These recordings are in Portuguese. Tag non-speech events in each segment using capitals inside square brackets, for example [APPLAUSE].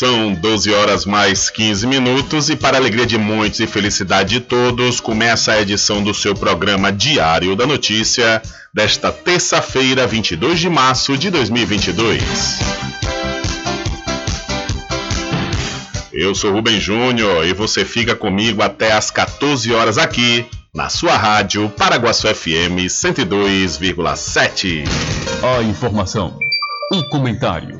São 12 horas mais 15 minutos e para alegria de muitos e felicidade de todos, começa a edição do seu programa Diário da Notícia desta terça-feira, 22 de março de 2022. Eu sou Rubem Júnior e você fica comigo até às 14 horas aqui na sua rádio Paraguaçu FM 102,7. A informação, o comentário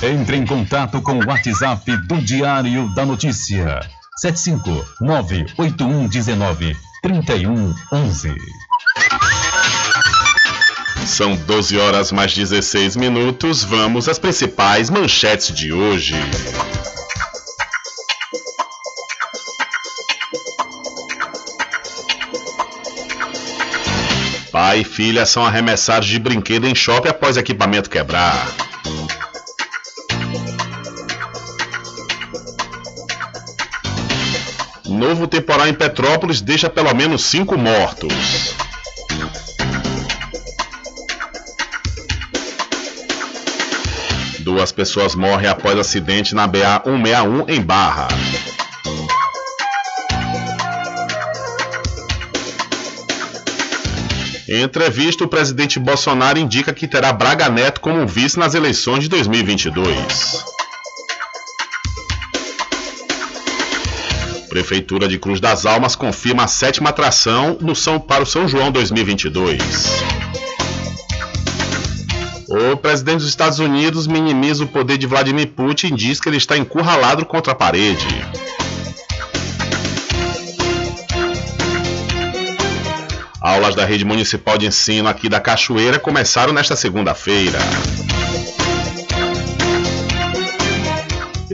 Entre em contato com o WhatsApp do Diário da Notícia 7598119 3111. São 12 horas mais 16 minutos. Vamos às principais manchetes de hoje. Pai e filha são arremessados de brinquedo em shopping após equipamento quebrar. Novo temporal em Petrópolis deixa pelo menos cinco mortos. Duas pessoas morrem após acidente na BA 161 em Barra. Em entrevista, o presidente Bolsonaro indica que terá Braga Neto como vice nas eleições de 2022. Prefeitura de Cruz das Almas confirma a sétima atração no São para o São João 2022. O presidente dos Estados Unidos minimiza o poder de Vladimir Putin e diz que ele está encurralado contra a parede. Aulas da rede municipal de ensino aqui da Cachoeira começaram nesta segunda-feira.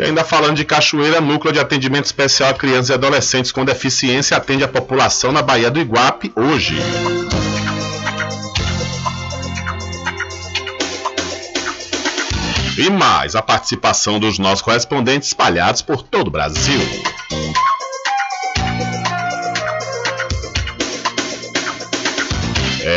Ainda falando de Cachoeira, Núcleo de Atendimento Especial a Crianças e Adolescentes com Deficiência atende a população na Baía do Iguape hoje. E mais a participação dos nossos correspondentes espalhados por todo o Brasil.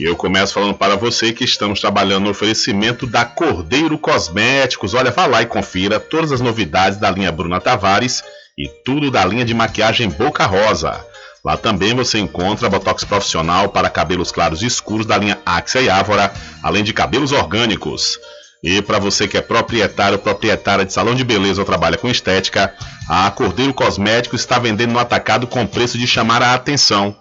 E eu começo falando para você que estamos trabalhando no oferecimento da Cordeiro Cosméticos. Olha, vá lá e confira todas as novidades da linha Bruna Tavares e tudo da linha de maquiagem Boca Rosa. Lá também você encontra botox profissional para cabelos claros e escuros da linha Axia e Ávora, além de cabelos orgânicos. E para você que é proprietário ou proprietária de salão de beleza ou trabalha com estética, a Cordeiro Cosméticos está vendendo no atacado com preço de chamar a atenção.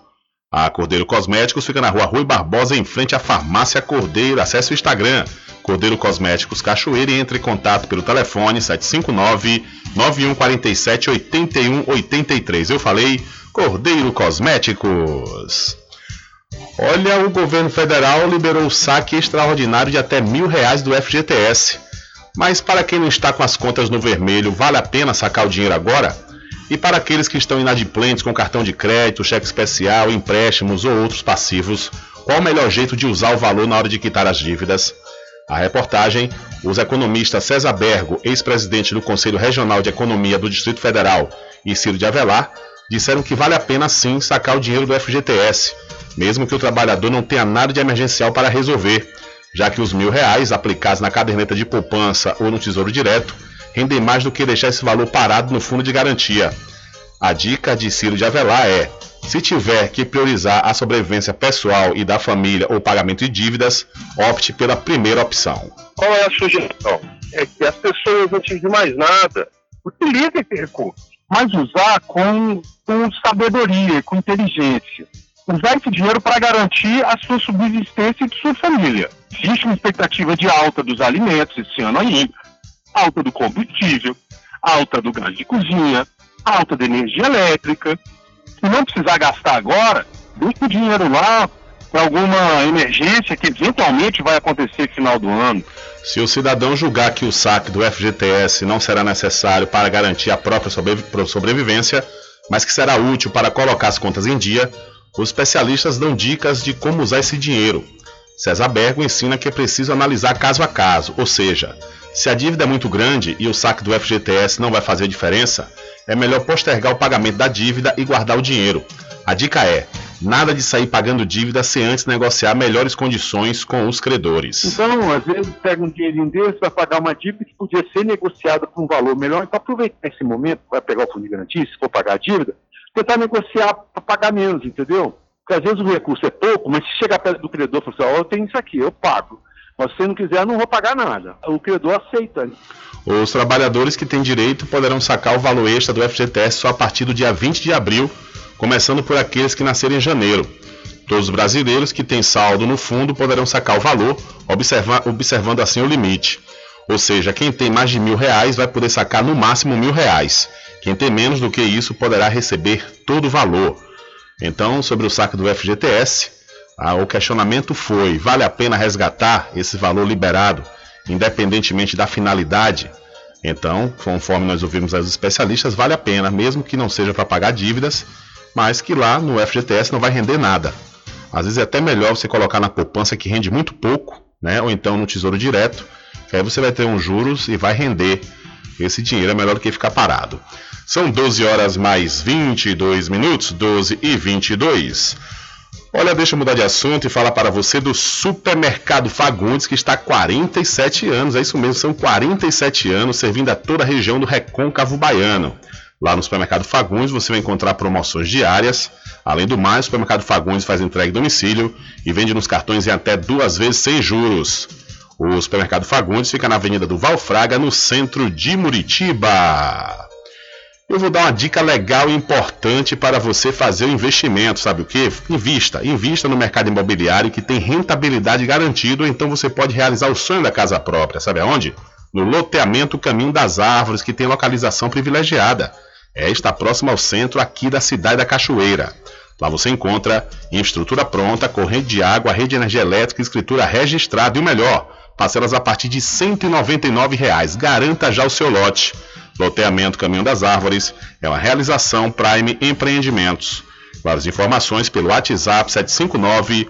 A Cordeiro Cosméticos fica na rua Rui Barbosa, em frente à Farmácia Cordeiro. Acesse o Instagram, Cordeiro Cosméticos Cachoeira e entre em contato pelo telefone 759-9147-8183. Eu falei Cordeiro Cosméticos. Olha, o governo federal liberou o saque extraordinário de até mil reais do FGTS. Mas para quem não está com as contas no vermelho, vale a pena sacar o dinheiro agora? E para aqueles que estão inadimplentes com cartão de crédito, cheque especial, empréstimos ou outros passivos, qual o melhor jeito de usar o valor na hora de quitar as dívidas? A reportagem, os economistas César Bergo, ex-presidente do Conselho Regional de Economia do Distrito Federal, e Ciro de Avelar, disseram que vale a pena sim sacar o dinheiro do FGTS, mesmo que o trabalhador não tenha nada de emergencial para resolver, já que os mil reais aplicados na caderneta de poupança ou no Tesouro Direto rendem mais do que deixar esse valor parado no fundo de garantia. A dica de Ciro de Avelar é: se tiver que priorizar a sobrevivência pessoal e da família ou pagamento de dívidas, opte pela primeira opção. Qual é a sugestão? É que as pessoas, antes de mais nada, utilizem esse recurso, mas usar com, com sabedoria, com inteligência. Usar esse dinheiro para garantir a sua subsistência e de sua família. Existe uma expectativa de alta dos alimentos esse ano ainda alta do combustível, alta do gás de cozinha, alta da energia elétrica. Se não precisar gastar agora, deixa o dinheiro lá para alguma emergência que eventualmente vai acontecer no final do ano. Se o cidadão julgar que o saque do FGTS não será necessário para garantir a própria sobrevivência, mas que será útil para colocar as contas em dia, os especialistas dão dicas de como usar esse dinheiro. César Bergo ensina que é preciso analisar caso a caso, ou seja, se a dívida é muito grande e o saque do FGTS não vai fazer diferença, é melhor postergar o pagamento da dívida e guardar o dinheiro. A dica é: nada de sair pagando dívida sem antes negociar melhores condições com os credores. Então, às vezes, pega um dinheirinho desse para pagar uma dívida que podia ser negociada com um valor melhor. Então, aproveitar esse momento, vai pegar o fundo de garantia, se for pagar a dívida, tentar negociar para pagar menos, entendeu? Porque às vezes o recurso é pouco, mas se chegar perto do credor e falar assim, oh, eu tenho isso aqui, eu pago. Mas se não quiser, não vou pagar nada. O credor aceita. Os trabalhadores que têm direito poderão sacar o valor extra do FGTS só a partir do dia 20 de abril, começando por aqueles que nasceram em janeiro. Todos os brasileiros que têm saldo no fundo poderão sacar o valor, observa observando assim o limite. Ou seja, quem tem mais de mil reais vai poder sacar no máximo mil reais. Quem tem menos do que isso poderá receber todo o valor. Então, sobre o saque do FGTS, ah, o questionamento foi: vale a pena resgatar esse valor liberado, independentemente da finalidade? Então, conforme nós ouvimos os especialistas, vale a pena, mesmo que não seja para pagar dívidas, mas que lá no FGTS não vai render nada. Às vezes é até melhor você colocar na poupança que rende muito pouco, né? ou então no tesouro direto, que aí você vai ter uns juros e vai render. Esse dinheiro é melhor do que ficar parado. São 12 horas mais 22 minutos, 12 e 22. Olha, deixa eu mudar de assunto e falar para você do Supermercado Fagundes, que está há 47 anos, é isso mesmo, são 47 anos servindo a toda a região do Recôncavo Baiano. Lá no Supermercado Fagundes você vai encontrar promoções diárias. Além do mais, o Supermercado Fagundes faz entrega em domicílio e vende nos cartões em até duas vezes sem juros. O Supermercado Fagundes fica na Avenida do Valfraga, no centro de Muritiba eu vou dar uma dica legal e importante para você fazer o investimento, sabe o que? Invista, invista no mercado imobiliário que tem rentabilidade garantida, então você pode realizar o sonho da casa própria, sabe aonde? No loteamento Caminho das Árvores, que tem localização privilegiada. É, está próximo ao centro aqui da cidade da Cachoeira. Lá você encontra infraestrutura pronta, corrente de água, rede de energia elétrica, escritura registrada e o melhor, parcelas a partir de 199 reais. Garanta já o seu lote. Loteamento Caminho das Árvores é uma realização Prime Empreendimentos. Várias informações pelo WhatsApp 759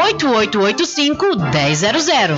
1000.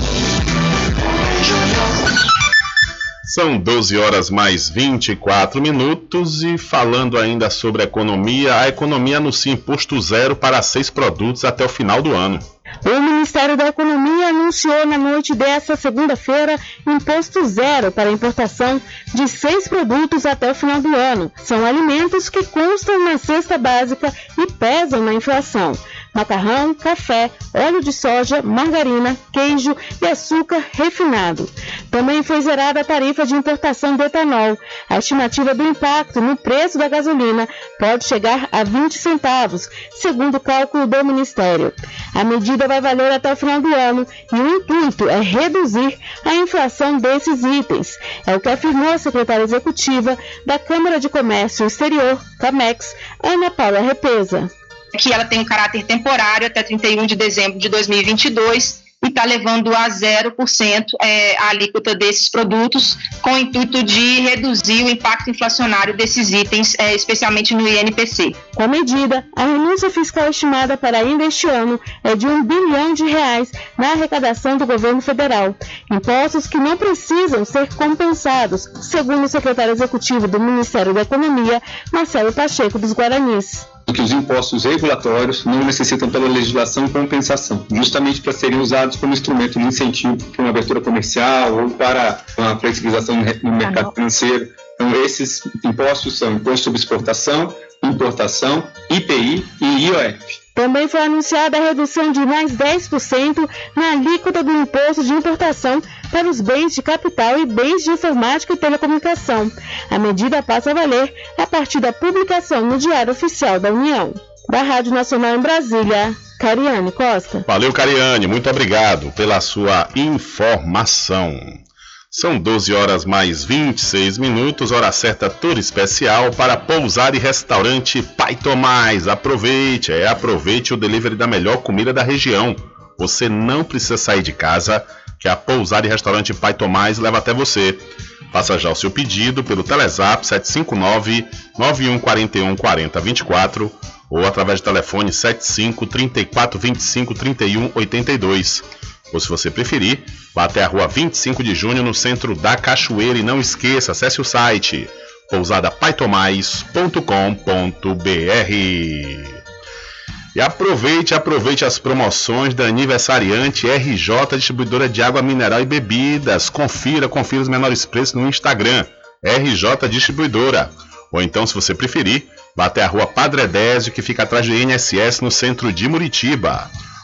São 12 horas mais 24 minutos e falando ainda sobre economia, a economia anuncia imposto zero para seis produtos até o final do ano. O Ministério da Economia anunciou na noite desta segunda-feira imposto zero para a importação de seis produtos até o final do ano. São alimentos que constam na cesta básica e pesam na inflação macarrão, café, óleo de soja, margarina, queijo e açúcar refinado. Também foi zerada a tarifa de importação de etanol. A estimativa do impacto no preço da gasolina pode chegar a 20 centavos, segundo o cálculo do Ministério. A medida vai valer até o final do ano e o intuito é reduzir a inflação desses itens. É o que afirmou a secretária executiva da Câmara de Comércio Exterior, CAMEX, Ana Paula Repesa que ela tem um caráter temporário até 31 de dezembro de 2022 e está levando a 0% é, a alíquota desses produtos, com o intuito de reduzir o impacto inflacionário desses itens, é, especialmente no INPC. Com a medida, a renúncia fiscal estimada para ainda este ano é de um bilhão de reais na arrecadação do governo federal, impostos que não precisam ser compensados, segundo o secretário executivo do Ministério da Economia, Marcelo Pacheco dos Guaranis que os impostos regulatórios não necessitam pela legislação compensação, justamente para serem usados como instrumento de incentivo para uma abertura comercial ou para uma flexibilização no mercado financeiro. Então, esses impostos são imposto sobre exportação, importação, IPI e IOF. Também foi anunciada a redução de mais 10% na alíquota do imposto de importação para os bens de capital e bens de informática e telecomunicação. A medida passa a valer a partir da publicação no Diário Oficial da União. Da Rádio Nacional em Brasília, Cariane Costa. Valeu, Cariane, muito obrigado pela sua informação. São 12 horas mais 26 minutos, hora certa tour especial para pousar e restaurante Pai Tomás. Aproveite, é, aproveite o delivery da melhor comida da região. Você não precisa sair de casa, que a pousar e restaurante Pai Tomás leva até você. Faça já o seu pedido pelo Telezap 759 9141 4024 ou através do telefone 75 34 25 31 82. Ou se você preferir, vá até a rua 25 de junho no centro da Cachoeira e não esqueça, acesse o site pousadapaitomais.com.br. E aproveite, aproveite as promoções da aniversariante RJ Distribuidora de Água Mineral e Bebidas. Confira, confira os menores preços no Instagram, RJ Distribuidora. Ou então, se você preferir, vá até a rua Padre Désio, que fica atrás do INSS no centro de Muritiba.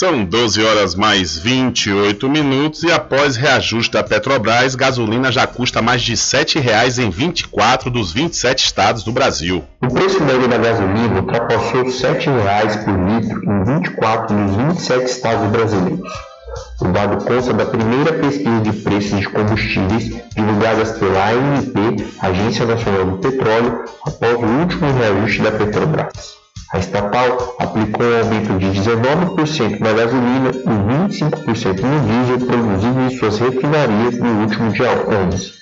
São 12 horas mais 28 minutos e após reajuste da Petrobras, gasolina já custa mais de R$ 7,00 em 24 dos 27 estados do Brasil. O preço médio da gasolina ultrapassou R$ 7,00 por litro em 24 dos 27 estados brasileiros. O dado consta da primeira pesquisa de preços de combustíveis divulgadas pela ANP, Agência Nacional do Petróleo, após o último reajuste da Petrobras. A estatal aplicou um aumento de 19% na gasolina e 25% no diesel produzido em suas refinarias no último dia 11.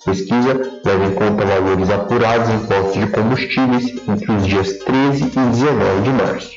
A pesquisa leva em conta valores apurados em postos de combustíveis entre os dias 13 e 19 de março.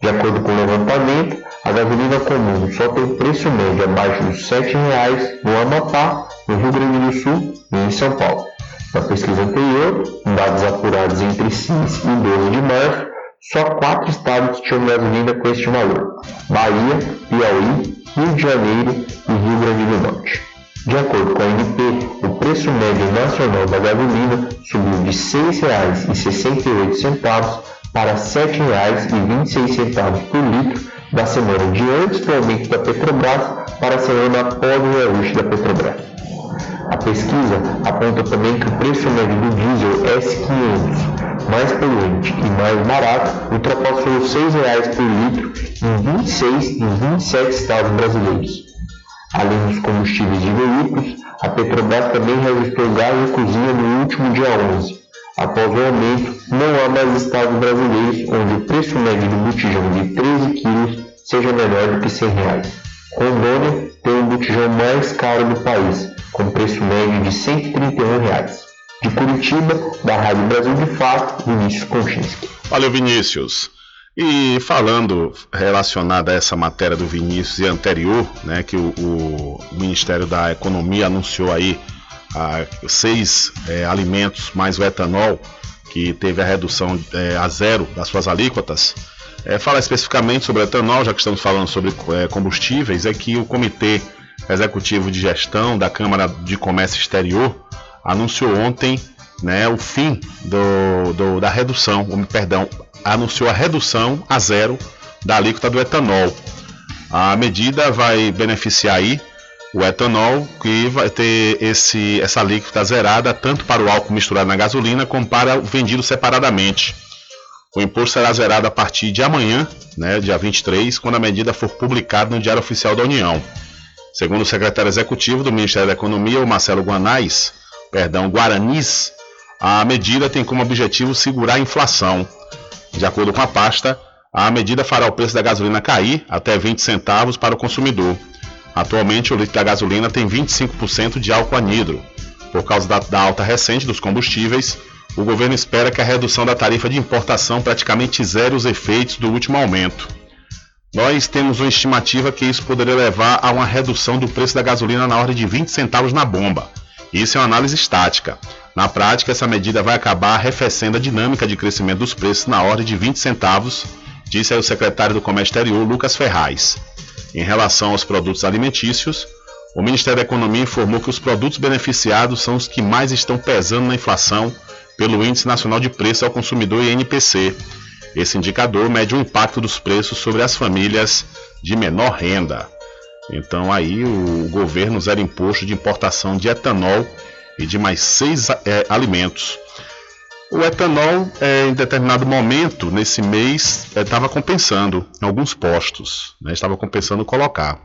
De acordo com o levantamento, a gasolina comum só tem preço médio abaixo dos R$ 7,00 no Amapá, no Rio Grande do Sul e em São Paulo. Na pesquisa anterior, dados apurados entre 6 e 12 de março, só quatro estados tinham gasolina com este valor: Bahia, Piauí, Rio de Janeiro e Rio Grande do Norte. De acordo com a ANP, o preço médio nacional da gasolina subiu de R$ 6,68 para R$ 7,26 por litro da semana de antes do aumento da Petrobras para a semana após o reajuste da Petrobras. A pesquisa aponta também que o preço médio do diesel S500, mais poluente e mais barato, ultrapassou os R$ 6,00 por litro em 26 dos 27 estados brasileiros. Além dos combustíveis de veículos, a Petrobras também reajustou o gás de cozinha no último dia 11. Após o aumento, não há mais estados brasileiros onde o preço médio do botijão de 13 quilos seja menor do que 100 reais. Rondônia tem o botijão mais caro do país, com preço médio de 131 reais. De Curitiba, da Rádio Brasil de Fato, Vinícius Konchinski. Valeu, Vinícius. E falando relacionado a essa matéria do Vinícius e anterior, né, que o, o Ministério da Economia anunciou aí ah, seis é, alimentos mais o etanol, que teve a redução é, a zero das suas alíquotas. É, fala especificamente sobre etanol, já que estamos falando sobre combustíveis, é que o Comitê Executivo de Gestão da Câmara de Comércio Exterior anunciou ontem né, o fim do, do, da redução, perdão, anunciou a redução a zero da alíquota do etanol. A medida vai beneficiar aí o etanol, que vai ter esse, essa alíquota zerada tanto para o álcool misturado na gasolina como para o vendido separadamente. O imposto será zerado a partir de amanhã, né, dia 23, quando a medida for publicada no Diário Oficial da União. Segundo o secretário executivo do Ministério da Economia, o Marcelo Guanais, perdão, Guaranis, a medida tem como objetivo segurar a inflação. De acordo com a pasta, a medida fará o preço da gasolina cair até 20 centavos para o consumidor. Atualmente, o litro da gasolina tem 25% de álcool anidro. Por causa da, da alta recente dos combustíveis, o governo espera que a redução da tarifa de importação praticamente zere os efeitos do último aumento. Nós temos uma estimativa que isso poderia levar a uma redução do preço da gasolina na ordem de 20 centavos na bomba. Isso é uma análise estática. Na prática, essa medida vai acabar arrefecendo a dinâmica de crescimento dos preços na ordem de 20 centavos, disse o secretário do Comércio Exterior, Lucas Ferraz. Em relação aos produtos alimentícios, o Ministério da Economia informou que os produtos beneficiados são os que mais estão pesando na inflação pelo Índice Nacional de Preço ao Consumidor INPC. Esse indicador mede o impacto dos preços sobre as famílias de menor renda. Então aí o governo zera imposto de importação de etanol e de mais seis é, alimentos. O etanol, é, em determinado momento, nesse mês, estava é, compensando em alguns postos. Né, estava compensando colocar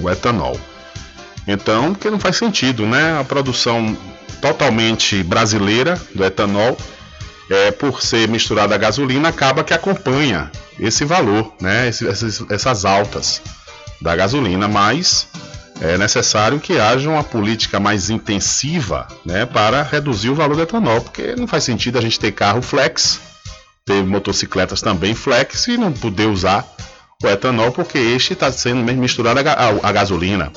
o etanol. Então, que não faz sentido, né? A produção totalmente brasileira do etanol, é, por ser misturada a gasolina, acaba que acompanha esse valor, né, essas, essas altas da gasolina, mas é necessário que haja uma política mais intensiva né, para reduzir o valor do etanol, porque não faz sentido a gente ter carro flex, ter motocicletas também flex e não poder usar o etanol, porque este está sendo misturado a gasolina.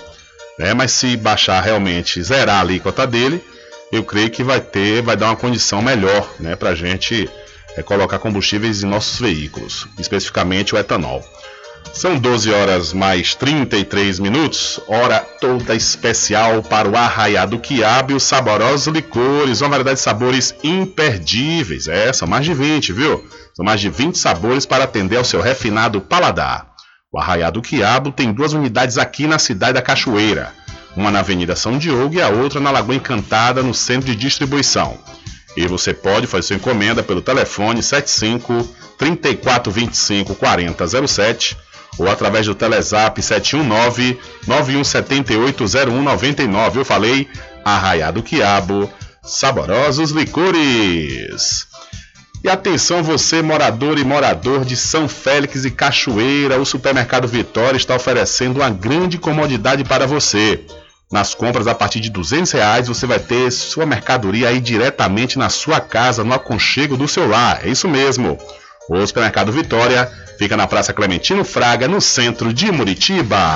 Né? Mas se baixar realmente, zerar a alíquota dele, eu creio que vai ter, vai dar uma condição melhor né, para a gente é, colocar combustíveis em nossos veículos, especificamente o etanol. São 12 horas mais 33 minutos, hora toda especial para o arraiado quiabo e os saborosos licores, uma variedade de sabores imperdíveis. É, são mais de 20, viu? São mais de 20 sabores para atender ao seu refinado paladar. O arraiado quiabo tem duas unidades aqui na cidade da Cachoeira uma na Avenida São Diogo e a outra na Lagoa Encantada, no centro de distribuição. E você pode fazer sua encomenda pelo telefone 75 3425 4007 ou através do Telezap 719 91780199. Eu falei Arraiado Quiabo, saborosos licores. E atenção você morador e morador de São Félix e Cachoeira, o Supermercado Vitória está oferecendo uma grande comodidade para você. Nas compras a partir de 200 reais você vai ter sua mercadoria aí diretamente na sua casa, no aconchego do seu lar. É isso mesmo. O Supermercado Vitória fica na Praça Clementino Fraga, no centro de Muritiba.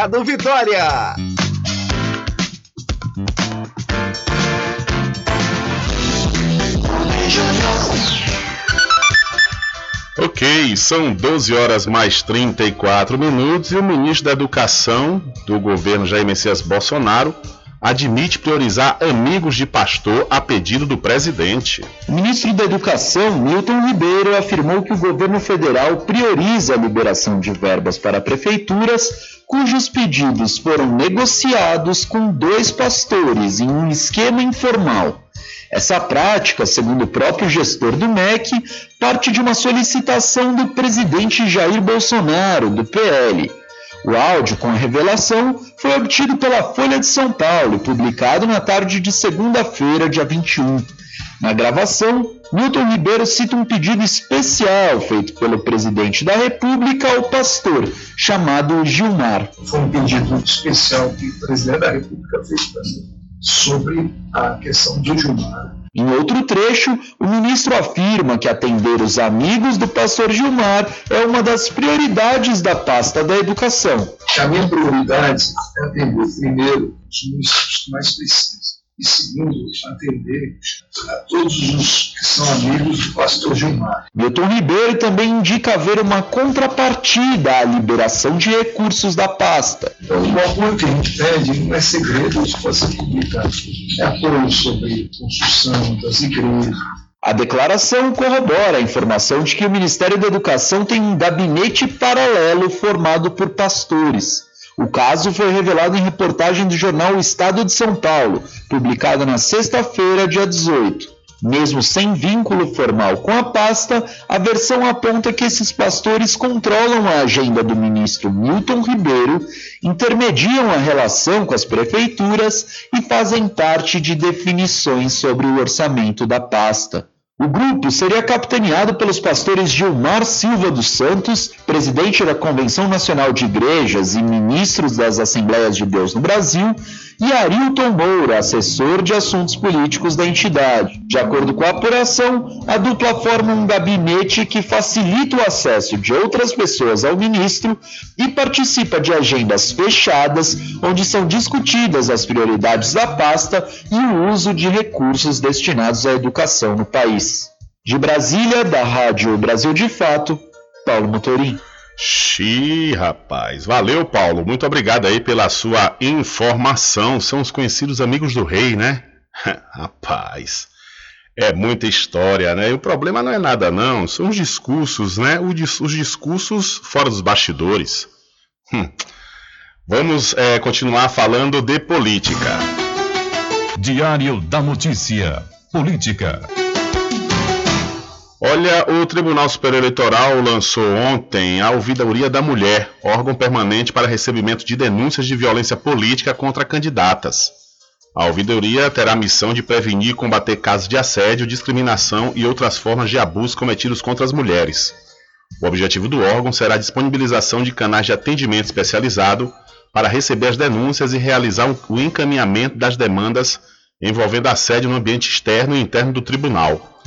Mercado Vitória. Ok, são 12 horas mais 34 minutos e o ministro da Educação do governo Jair Messias Bolsonaro admite priorizar amigos de pastor a pedido do presidente. O ministro da Educação, Milton Ribeiro, afirmou que o governo federal prioriza a liberação de verbas para prefeituras cujos pedidos foram negociados com dois pastores em um esquema informal. Essa prática, segundo o próprio gestor do MEC, parte de uma solicitação do presidente Jair Bolsonaro, do PL. O áudio com a revelação foi obtido pela Folha de São Paulo e publicado na tarde de segunda-feira, dia 21. Na gravação, Milton Ribeiro cita um pedido especial feito pelo presidente da República ao pastor, chamado Gilmar. Foi um pedido especial que o presidente da República fez para mim sobre a questão de Gilmar. Em outro trecho, o ministro afirma que atender os amigos do pastor Gilmar é uma das prioridades da pasta da educação. A minha prioridade é atender primeiro os municípios que mais precisam e segundo, atender a todos os que são amigos do pastor Gilmar. Milton Ribeiro também indica haver uma contrapartida à liberação de recursos da pasta. Então, o apoio que a gente pede não é segredo, isso pode ser publicado. É apoio sobre construção das igrejas, a declaração corrobora a informação de que o Ministério da Educação tem um gabinete paralelo formado por pastores. O caso foi revelado em reportagem do jornal Estado de São Paulo, publicada na sexta-feira, dia 18. Mesmo sem vínculo formal com a pasta, a versão aponta que esses pastores controlam a agenda do ministro Milton Ribeiro, intermediam a relação com as prefeituras e fazem parte de definições sobre o orçamento da pasta. O grupo seria capitaneado pelos pastores Gilmar Silva dos Santos, presidente da Convenção Nacional de Igrejas e ministros das Assembleias de Deus no Brasil, e Arilton Moura, assessor de assuntos políticos da entidade. De acordo com a apuração, a dupla forma um gabinete que facilita o acesso de outras pessoas ao ministro e participa de agendas fechadas, onde são discutidas as prioridades da pasta e o uso de recursos destinados à educação no país. De Brasília, da Rádio Brasil de Fato, Paulo Motorim. Xi, rapaz. Valeu, Paulo. Muito obrigado aí pela sua informação. São os conhecidos amigos do rei, né? [LAUGHS] rapaz. É muita história, né? E o problema não é nada, não. São os discursos, né? Os discursos fora dos bastidores. Hum. Vamos é, continuar falando de política. Diário da Notícia. Política. Olha, o Tribunal Superior Eleitoral lançou ontem a Ouvidoria da Mulher, órgão permanente para recebimento de denúncias de violência política contra candidatas. A ouvidoria terá a missão de prevenir e combater casos de assédio, discriminação e outras formas de abuso cometidos contra as mulheres. O objetivo do órgão será a disponibilização de canais de atendimento especializado para receber as denúncias e realizar o encaminhamento das demandas envolvendo assédio no ambiente externo e interno do tribunal.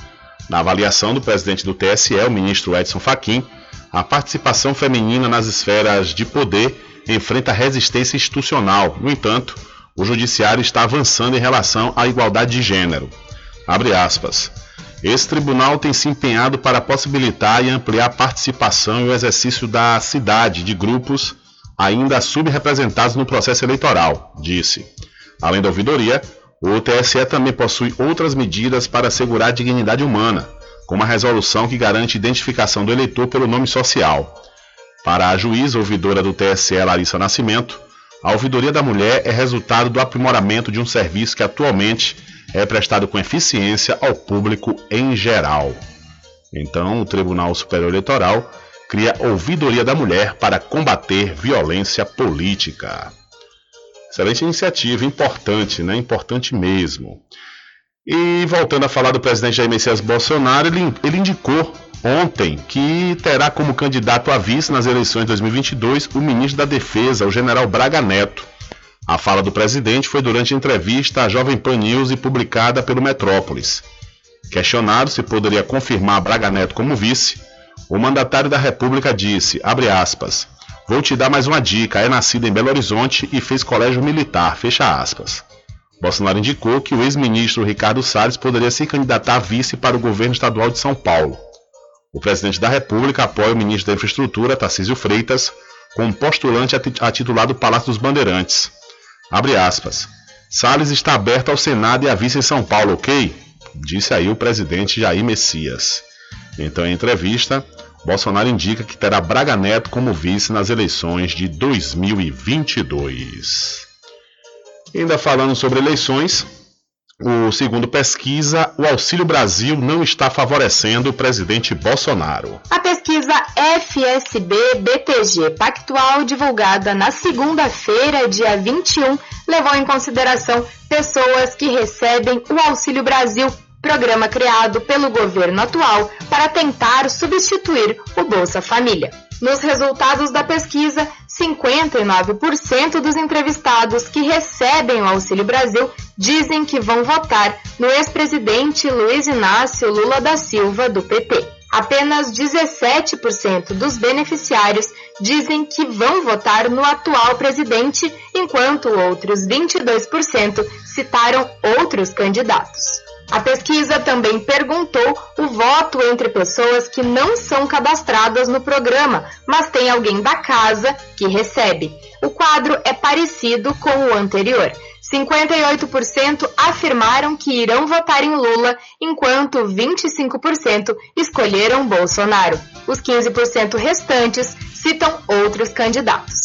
Na avaliação do presidente do TSE, o ministro Edson Fachin, a participação feminina nas esferas de poder enfrenta resistência institucional. No entanto, o judiciário está avançando em relação à igualdade de gênero. Abre aspas. Esse tribunal tem se empenhado para possibilitar e ampliar a participação e o exercício da cidade de grupos ainda subrepresentados no processo eleitoral, disse. Além da ouvidoria, o TSE também possui outras medidas para assegurar a dignidade humana, como a resolução que garante identificação do eleitor pelo nome social. Para a juíza ouvidora do TSE, Larissa Nascimento, a ouvidoria da mulher é resultado do aprimoramento de um serviço que atualmente é prestado com eficiência ao público em geral. Então, o Tribunal Superior Eleitoral cria ouvidoria da mulher para combater violência política. Excelente iniciativa, importante, né? Importante mesmo. E voltando a falar do presidente Jair Messias Bolsonaro, ele, ele indicou ontem que terá como candidato a vice nas eleições de 2022 o ministro da Defesa, o general Braga Neto. A fala do presidente foi durante entrevista à Jovem Pan News e publicada pelo Metrópolis. Questionado se poderia confirmar Braga Neto como vice, o mandatário da República disse, abre aspas, Vou te dar mais uma dica. É nascido em Belo Horizonte e fez colégio militar. Fecha aspas. Bolsonaro indicou que o ex-ministro Ricardo Salles poderia se candidatar a vice para o governo estadual de São Paulo. O presidente da República apoia o ministro da Infraestrutura, Tarcísio Freitas, como postulante a titular do Palácio dos Bandeirantes. Abre aspas. Salles está aberto ao Senado e a vice em São Paulo, ok? Disse aí o presidente Jair Messias. Então, em entrevista, Bolsonaro indica que terá Braga Neto como vice nas eleições de 2022. Ainda falando sobre eleições, o segundo pesquisa, o Auxílio Brasil não está favorecendo o presidente Bolsonaro. A pesquisa FSB-BTG Pactual, divulgada na segunda-feira, dia 21, levou em consideração pessoas que recebem o Auxílio Brasil programa criado pelo governo atual para tentar substituir o Bolsa Família. Nos resultados da pesquisa, 59% dos entrevistados que recebem o Auxílio Brasil dizem que vão votar no ex-presidente Luiz Inácio Lula da Silva, do PT. Apenas 17% dos beneficiários dizem que vão votar no atual presidente, enquanto outros 22% citaram outros candidatos. A pesquisa também perguntou o voto entre pessoas que não são cadastradas no programa, mas tem alguém da casa que recebe. O quadro é parecido com o anterior. 58% afirmaram que irão votar em Lula, enquanto 25% escolheram Bolsonaro. Os 15% restantes citam outros candidatos.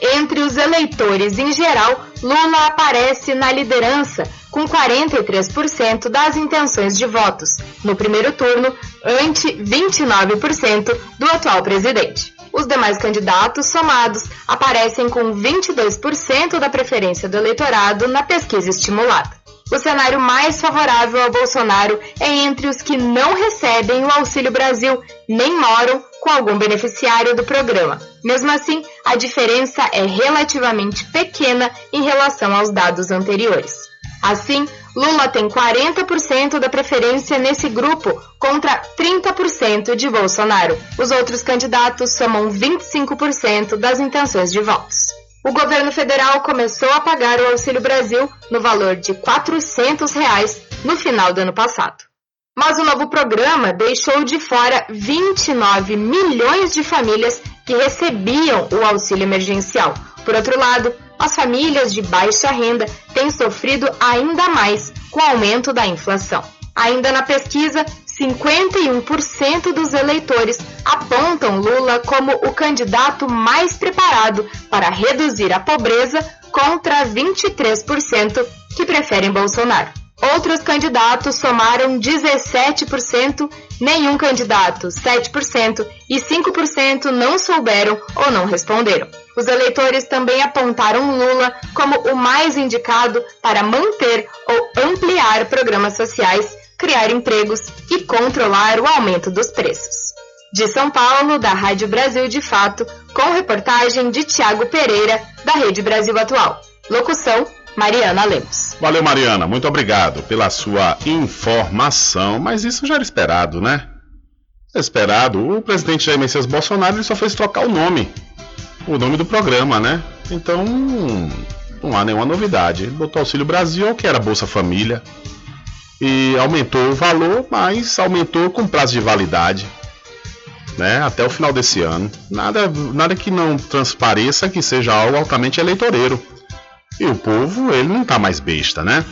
Entre os eleitores em geral, Lula aparece na liderança, com 43% das intenções de votos, no primeiro turno, ante 29% do atual presidente. Os demais candidatos somados aparecem com 22% da preferência do eleitorado na pesquisa estimulada. O cenário mais favorável ao Bolsonaro é entre os que não recebem o Auxílio Brasil nem moram com algum beneficiário do programa. Mesmo assim, a diferença é relativamente pequena em relação aos dados anteriores. Assim, Lula tem 40% da preferência nesse grupo contra 30% de Bolsonaro. Os outros candidatos somam 25% das intenções de votos. O governo federal começou a pagar o Auxílio Brasil no valor de 400 reais no final do ano passado. Mas o novo programa deixou de fora 29 milhões de famílias que recebiam o auxílio emergencial. Por outro lado, as famílias de baixa renda têm sofrido ainda mais com o aumento da inflação. Ainda na pesquisa, 51% dos eleitores apontam Lula como o candidato mais preparado para reduzir a pobreza contra 23% que preferem Bolsonaro. Outros candidatos somaram 17%, nenhum candidato 7% e 5% não souberam ou não responderam. Os eleitores também apontaram Lula como o mais indicado para manter ou ampliar programas sociais, criar empregos e controlar o aumento dos preços. De São Paulo, da Rádio Brasil de Fato, com reportagem de Tiago Pereira, da Rede Brasil Atual. Locução: Mariana Lemos. Valeu, Mariana. Muito obrigado pela sua informação. Mas isso já era esperado, né? Esperado. O presidente Jair Messias Bolsonaro só fez trocar o nome. O nome do programa, né? Então, não há nenhuma novidade. Botou Auxílio Brasil, que era Bolsa Família. E aumentou o valor, mas aumentou com prazo de validade. Né, até o final desse ano. Nada, nada que não transpareça que seja algo altamente eleitoreiro. E o povo, ele não está mais besta, né?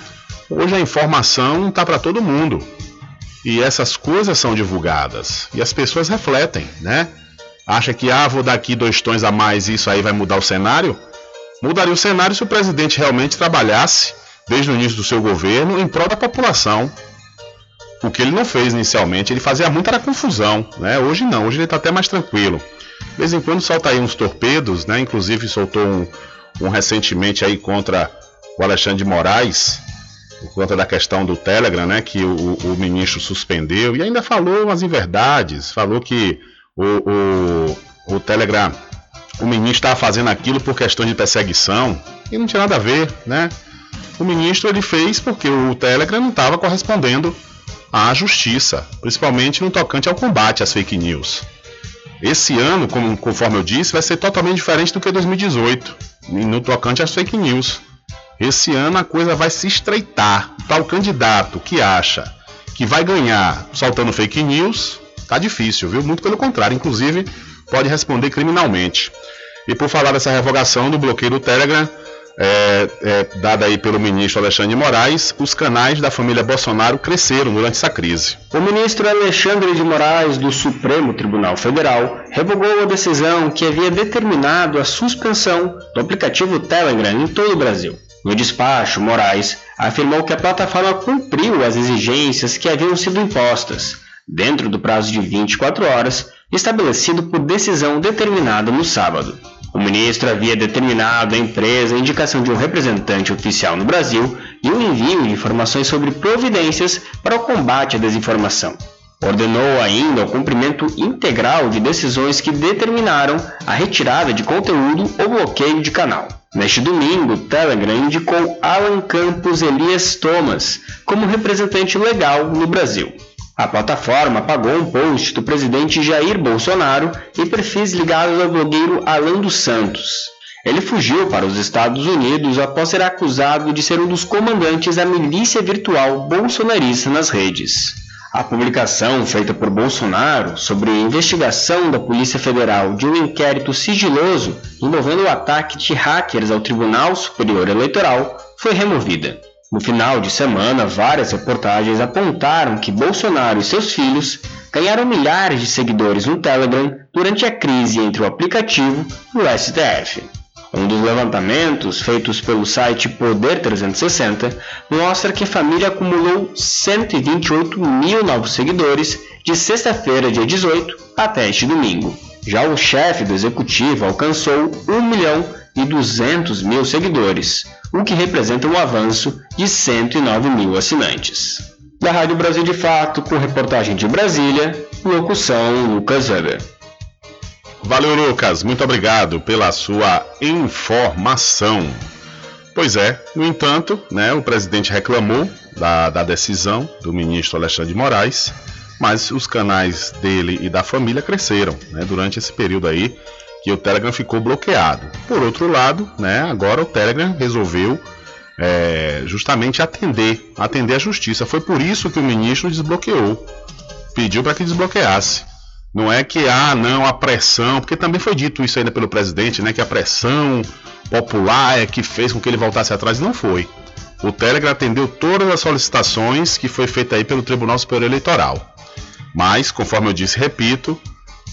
Hoje a informação está para todo mundo. E essas coisas são divulgadas. E as pessoas refletem, né? Acha que, ah, vou dar aqui dois tons a mais e isso aí vai mudar o cenário? Mudaria o cenário se o presidente realmente trabalhasse, desde o início do seu governo, em prol da população. O que ele não fez inicialmente, ele fazia muita confusão, né? Hoje não, hoje ele está até mais tranquilo. De vez em quando solta aí uns torpedos, né? Inclusive soltou um, um recentemente aí contra o Alexandre de Moraes, por conta da questão do Telegram, né, que o, o ministro suspendeu, e ainda falou umas inverdades, falou que o, o, o Telegram, o ministro estava fazendo aquilo por questão de perseguição, e não tinha nada a ver, né? O ministro ele fez porque o Telegram não estava correspondendo à justiça, principalmente no tocante ao combate às fake news. Esse ano, como, conforme eu disse, vai ser totalmente diferente do que 2018 no tocante às fake news. Esse ano a coisa vai se estreitar. O candidato que acha que vai ganhar soltando fake news, tá difícil, viu? Muito pelo contrário, inclusive pode responder criminalmente. E por falar dessa revogação do bloqueio do Telegram, é, é, dada aí pelo ministro Alexandre de Moraes, os canais da família Bolsonaro cresceram durante essa crise. O ministro Alexandre de Moraes, do Supremo Tribunal Federal, revogou a decisão que havia determinado a suspensão do aplicativo Telegram em todo o Brasil. No despacho, Moraes afirmou que a plataforma cumpriu as exigências que haviam sido impostas, dentro do prazo de 24 horas, estabelecido por decisão determinada no sábado. O ministro havia determinado à empresa a indicação de um representante oficial no Brasil e o envio de informações sobre providências para o combate à desinformação. Ordenou ainda o cumprimento integral de decisões que determinaram a retirada de conteúdo ou bloqueio de canal. Neste domingo, o Telegram indicou Alan Campos Elias Thomas como representante legal no Brasil. A plataforma apagou um post do presidente Jair Bolsonaro e perfis ligados ao blogueiro Alan dos Santos. Ele fugiu para os Estados Unidos após ser acusado de ser um dos comandantes da milícia virtual bolsonarista nas redes. A publicação feita por Bolsonaro sobre a investigação da Polícia Federal de um inquérito sigiloso envolvendo o ataque de hackers ao Tribunal Superior Eleitoral foi removida. No final de semana, várias reportagens apontaram que Bolsonaro e seus filhos ganharam milhares de seguidores no Telegram durante a crise entre o aplicativo e o STF. Um dos levantamentos feitos pelo site Poder 360 mostra que a família acumulou 128 mil novos seguidores de sexta-feira, dia 18, até este domingo. Já o chefe do executivo alcançou 1 milhão e 200 mil seguidores, o que representa um avanço de 109 mil assinantes. Da Rádio Brasil de Fato, com reportagem de Brasília, locução Lucas Weber. Valeu, Lucas. Muito obrigado pela sua informação. Pois é, no entanto, né, o presidente reclamou da, da decisão do ministro Alexandre de Moraes, mas os canais dele e da família cresceram né, durante esse período aí que o Telegram ficou bloqueado. Por outro lado, né, agora o Telegram resolveu é, justamente atender, atender a justiça. Foi por isso que o ministro desbloqueou, pediu para que desbloqueasse. Não é que ah, não, a pressão, porque também foi dito isso ainda pelo presidente, né, que a pressão popular é que fez com que ele voltasse atrás, não foi. O Telegram atendeu todas as solicitações que foi feita aí pelo Tribunal Superior Eleitoral. Mas, conforme eu disse, repito,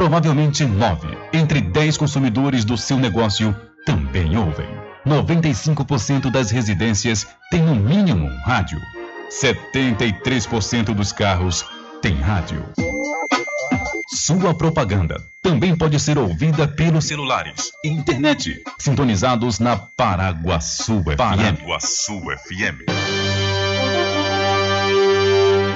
Provavelmente nove entre dez consumidores do seu negócio também ouvem. 95% das residências têm no mínimo um rádio. 73% dos carros têm rádio. Sua propaganda também pode ser ouvida pelos celulares e internet, sintonizados na Paraguaçu FM. Paraguaçu FM.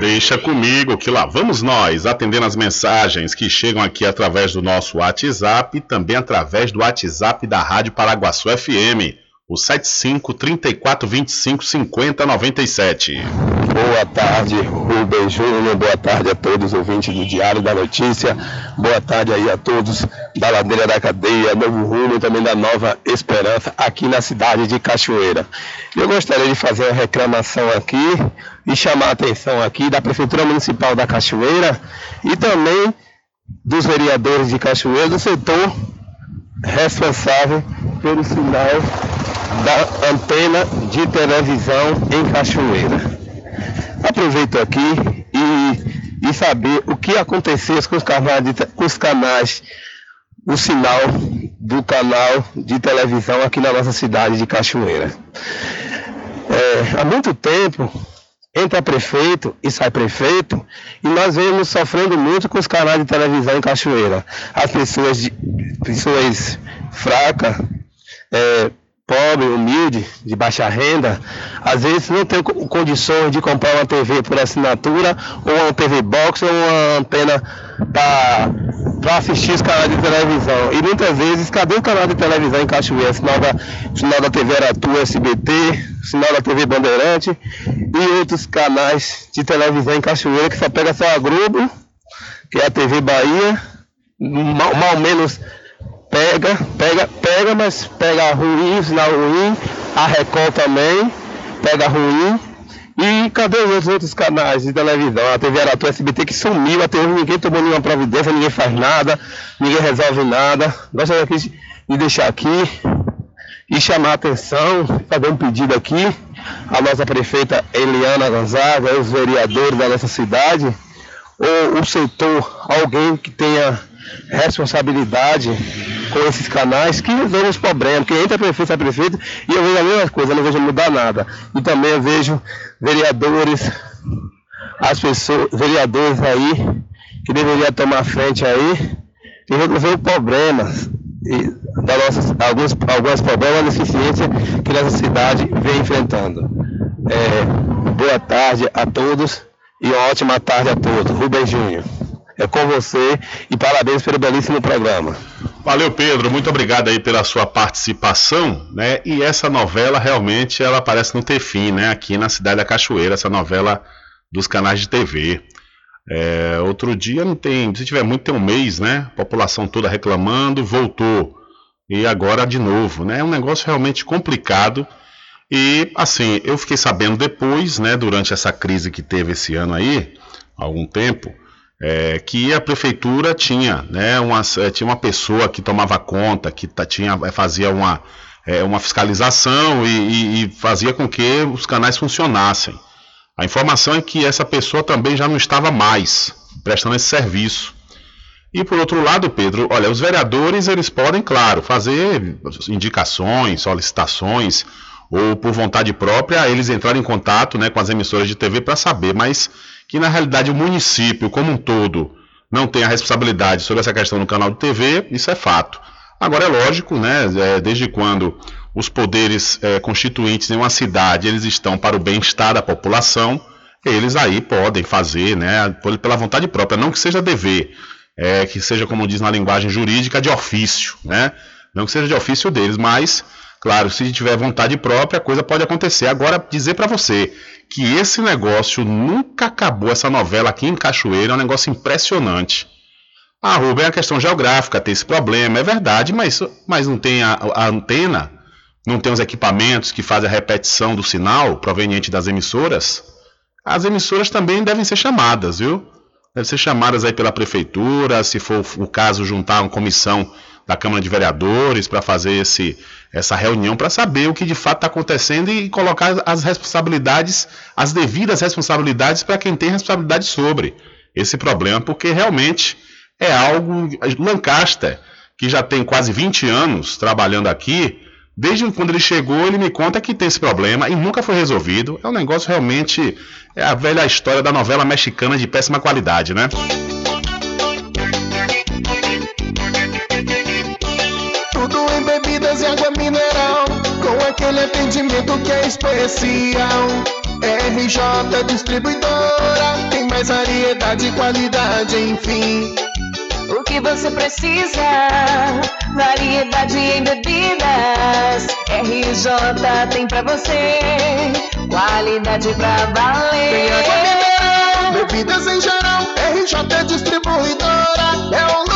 Deixa comigo que lá vamos nós, atendendo as mensagens que chegam aqui através do nosso WhatsApp e também através do WhatsApp da Rádio Paraguaçu FM, o 75 34 25 50 97. Boa tarde, Rubem Júnior. Boa tarde a todos os ouvintes do Diário da Notícia. Boa tarde aí a todos da Ladeira da Cadeia, Novo Rumo também da Nova Esperança, aqui na cidade de Cachoeira. Eu gostaria de fazer uma reclamação aqui e chamar a atenção aqui da Prefeitura Municipal da Cachoeira e também dos vereadores de Cachoeira, do setor responsável pelo sinal da antena de televisão em Cachoeira. Aproveito aqui e, e saber o que aconteceu com os canais, de, com os canais, o sinal do canal de televisão aqui na nossa cidade de Cachoeira. É, há muito tempo entra prefeito e sai prefeito, e nós vemos sofrendo muito com os canais de televisão em Cachoeira. As pessoas, de, pessoas fracas, é, pobre, humilde, de baixa renda, às vezes não tem condições de comprar uma TV por assinatura, ou uma TV box, ou uma antena para assistir os canais de televisão. E muitas vezes, cadê o canal de televisão em Cachoeira? Sinal da, sinal da TV Aratu, SBT, sinal da TV Bandeirante e outros canais de televisão em Cachoeira que só pega só a Globo, que é a TV Bahia, mal, mal menos pega, pega, pega, mas pega ruim, sinal ruim, a Record também pega ruim. E cadê os outros canais de televisão? A TV Aratu SBT que sumiu, a TV ninguém tomou nenhuma providência, ninguém faz nada, ninguém resolve nada. Gostaria de deixar aqui e chamar a atenção, fazer um pedido aqui à nossa prefeita Eliana Gonzaga, os vereadores da nossa cidade, ou o setor, alguém que tenha responsabilidade com esses canais que resolvem os problemas, que entra prefeito, sai prefeito, e eu vejo a mesma coisa, não vejo mudar nada. E também eu vejo vereadores, as pessoas, vereadores aí, que deveriam tomar frente aí, e resolver problemas, da nossa, alguns, alguns problemas de deficiência que nossa cidade vem enfrentando. É, boa tarde a todos e ótima tarde a todos. Rubem Júnior é com você e parabéns pelo belíssimo programa. Valeu, Pedro. Muito obrigado aí pela sua participação, né? E essa novela realmente ela parece não ter fim, né? Aqui na cidade da Cachoeira, essa novela dos canais de TV. É, outro dia não tem, se tiver muito tem um mês, né? População toda reclamando, voltou e agora de novo, né? É um negócio realmente complicado. E assim, eu fiquei sabendo depois, né? Durante essa crise que teve esse ano aí, algum tempo é, que a prefeitura tinha, né, uma, é, tinha uma pessoa que tomava conta, que tinha, é, fazia uma, é, uma fiscalização e, e, e, fazia com que os canais funcionassem. A informação é que essa pessoa também já não estava mais prestando esse serviço. E por outro lado, Pedro, olha, os vereadores eles podem, claro, fazer indicações, solicitações, ou por vontade própria, eles entrarem em contato né, com as emissoras de TV para saber, mas que na realidade o município como um todo não tem a responsabilidade sobre essa questão no canal de TV, isso é fato. Agora é lógico, né, é, desde quando os poderes é, constituintes em uma cidade eles estão para o bem-estar da população, eles aí podem fazer, né, pela vontade própria, não que seja dever, é, que seja como diz na linguagem jurídica de ofício, né, não que seja de ofício deles, mas Claro, se tiver vontade própria, a coisa pode acontecer. Agora, dizer para você que esse negócio nunca acabou, essa novela aqui em Cachoeira, é um negócio impressionante. Ah, Rubem, é a questão geográfica, tem esse problema, é verdade, mas, mas não tem a, a antena, não tem os equipamentos que fazem a repetição do sinal proveniente das emissoras. As emissoras também devem ser chamadas, viu? Devem ser chamadas aí pela prefeitura, se for o caso, juntar uma comissão da Câmara de Vereadores para fazer esse, essa reunião para saber o que de fato está acontecendo e colocar as responsabilidades, as devidas responsabilidades para quem tem responsabilidade sobre esse problema, porque realmente é algo. Lancaster, que já tem quase 20 anos trabalhando aqui, desde quando ele chegou, ele me conta que tem esse problema e nunca foi resolvido. É um negócio realmente. É a velha história da novela mexicana de péssima qualidade, né? Aquele atendimento que é especial. RJ Distribuidora, tem mais variedade e qualidade, enfim. O que você precisa? Variedade em bebidas. RJ tem pra você. Qualidade pra valer. Água mineral, bebidas em geral. RJ Distribuidora é o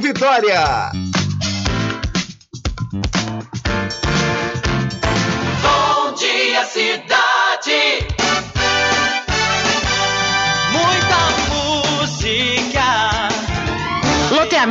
Vitória.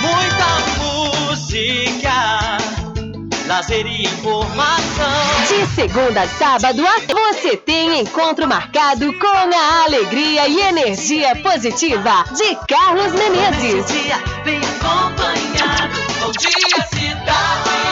Muita música. Lazer e informação. De segunda a sábado, você tem encontro marcado com a alegria e energia positiva de Carlos Menezes. Bem acompanhado. Bom dia, cidade.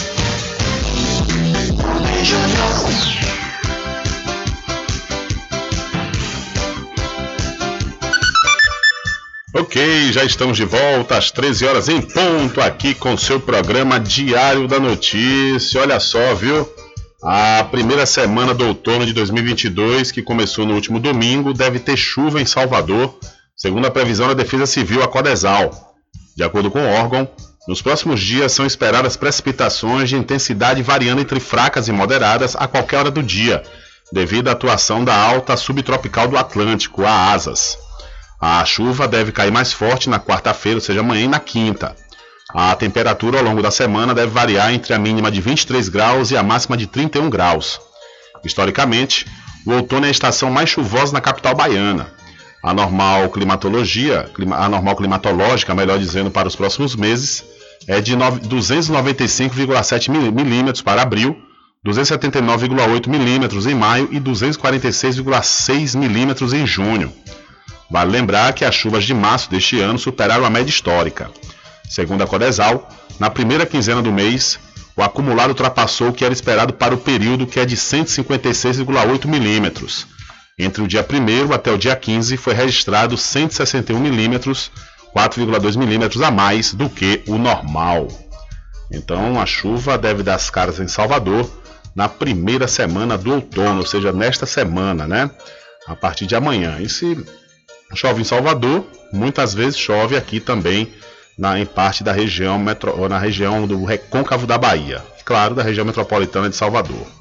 Ok, já estamos de volta às 13 horas em ponto aqui com seu programa Diário da Notícia. Olha só, viu? A primeira semana do outono de 2022, que começou no último domingo, deve ter chuva em Salvador, segundo a previsão da Defesa Civil, a Codesal. De acordo com o órgão, Nos próximos dias são esperadas precipitações de intensidade variando entre fracas e moderadas a qualquer hora do dia, devido à atuação da alta subtropical do Atlântico, a ASAS. A chuva deve cair mais forte na quarta-feira, ou seja, amanhã e na quinta. A temperatura ao longo da semana deve variar entre a mínima de 23 graus e a máxima de 31 graus. Historicamente, o outono é a estação mais chuvosa na capital baiana. A normal climatologia, a normal climatológica, melhor dizendo, para os próximos meses é de 295,7 milímetros para abril, 279,8 milímetros em maio e 246,6 milímetros em junho. Vale lembrar que as chuvas de março deste ano superaram a média histórica. Segundo a Codesal, na primeira quinzena do mês, o acumulado ultrapassou o que era esperado para o período, que é de 156,8 milímetros. Entre o dia 1 até o dia 15 foi registrado 161 milímetros, 4,2 milímetros a mais do que o normal. Então a chuva deve dar as caras em Salvador na primeira semana do outono, ou seja, nesta semana, né? A partir de amanhã. E se chove em Salvador, muitas vezes chove aqui também na, em parte da região metro, na região do recôncavo da Bahia, claro, da região metropolitana de Salvador.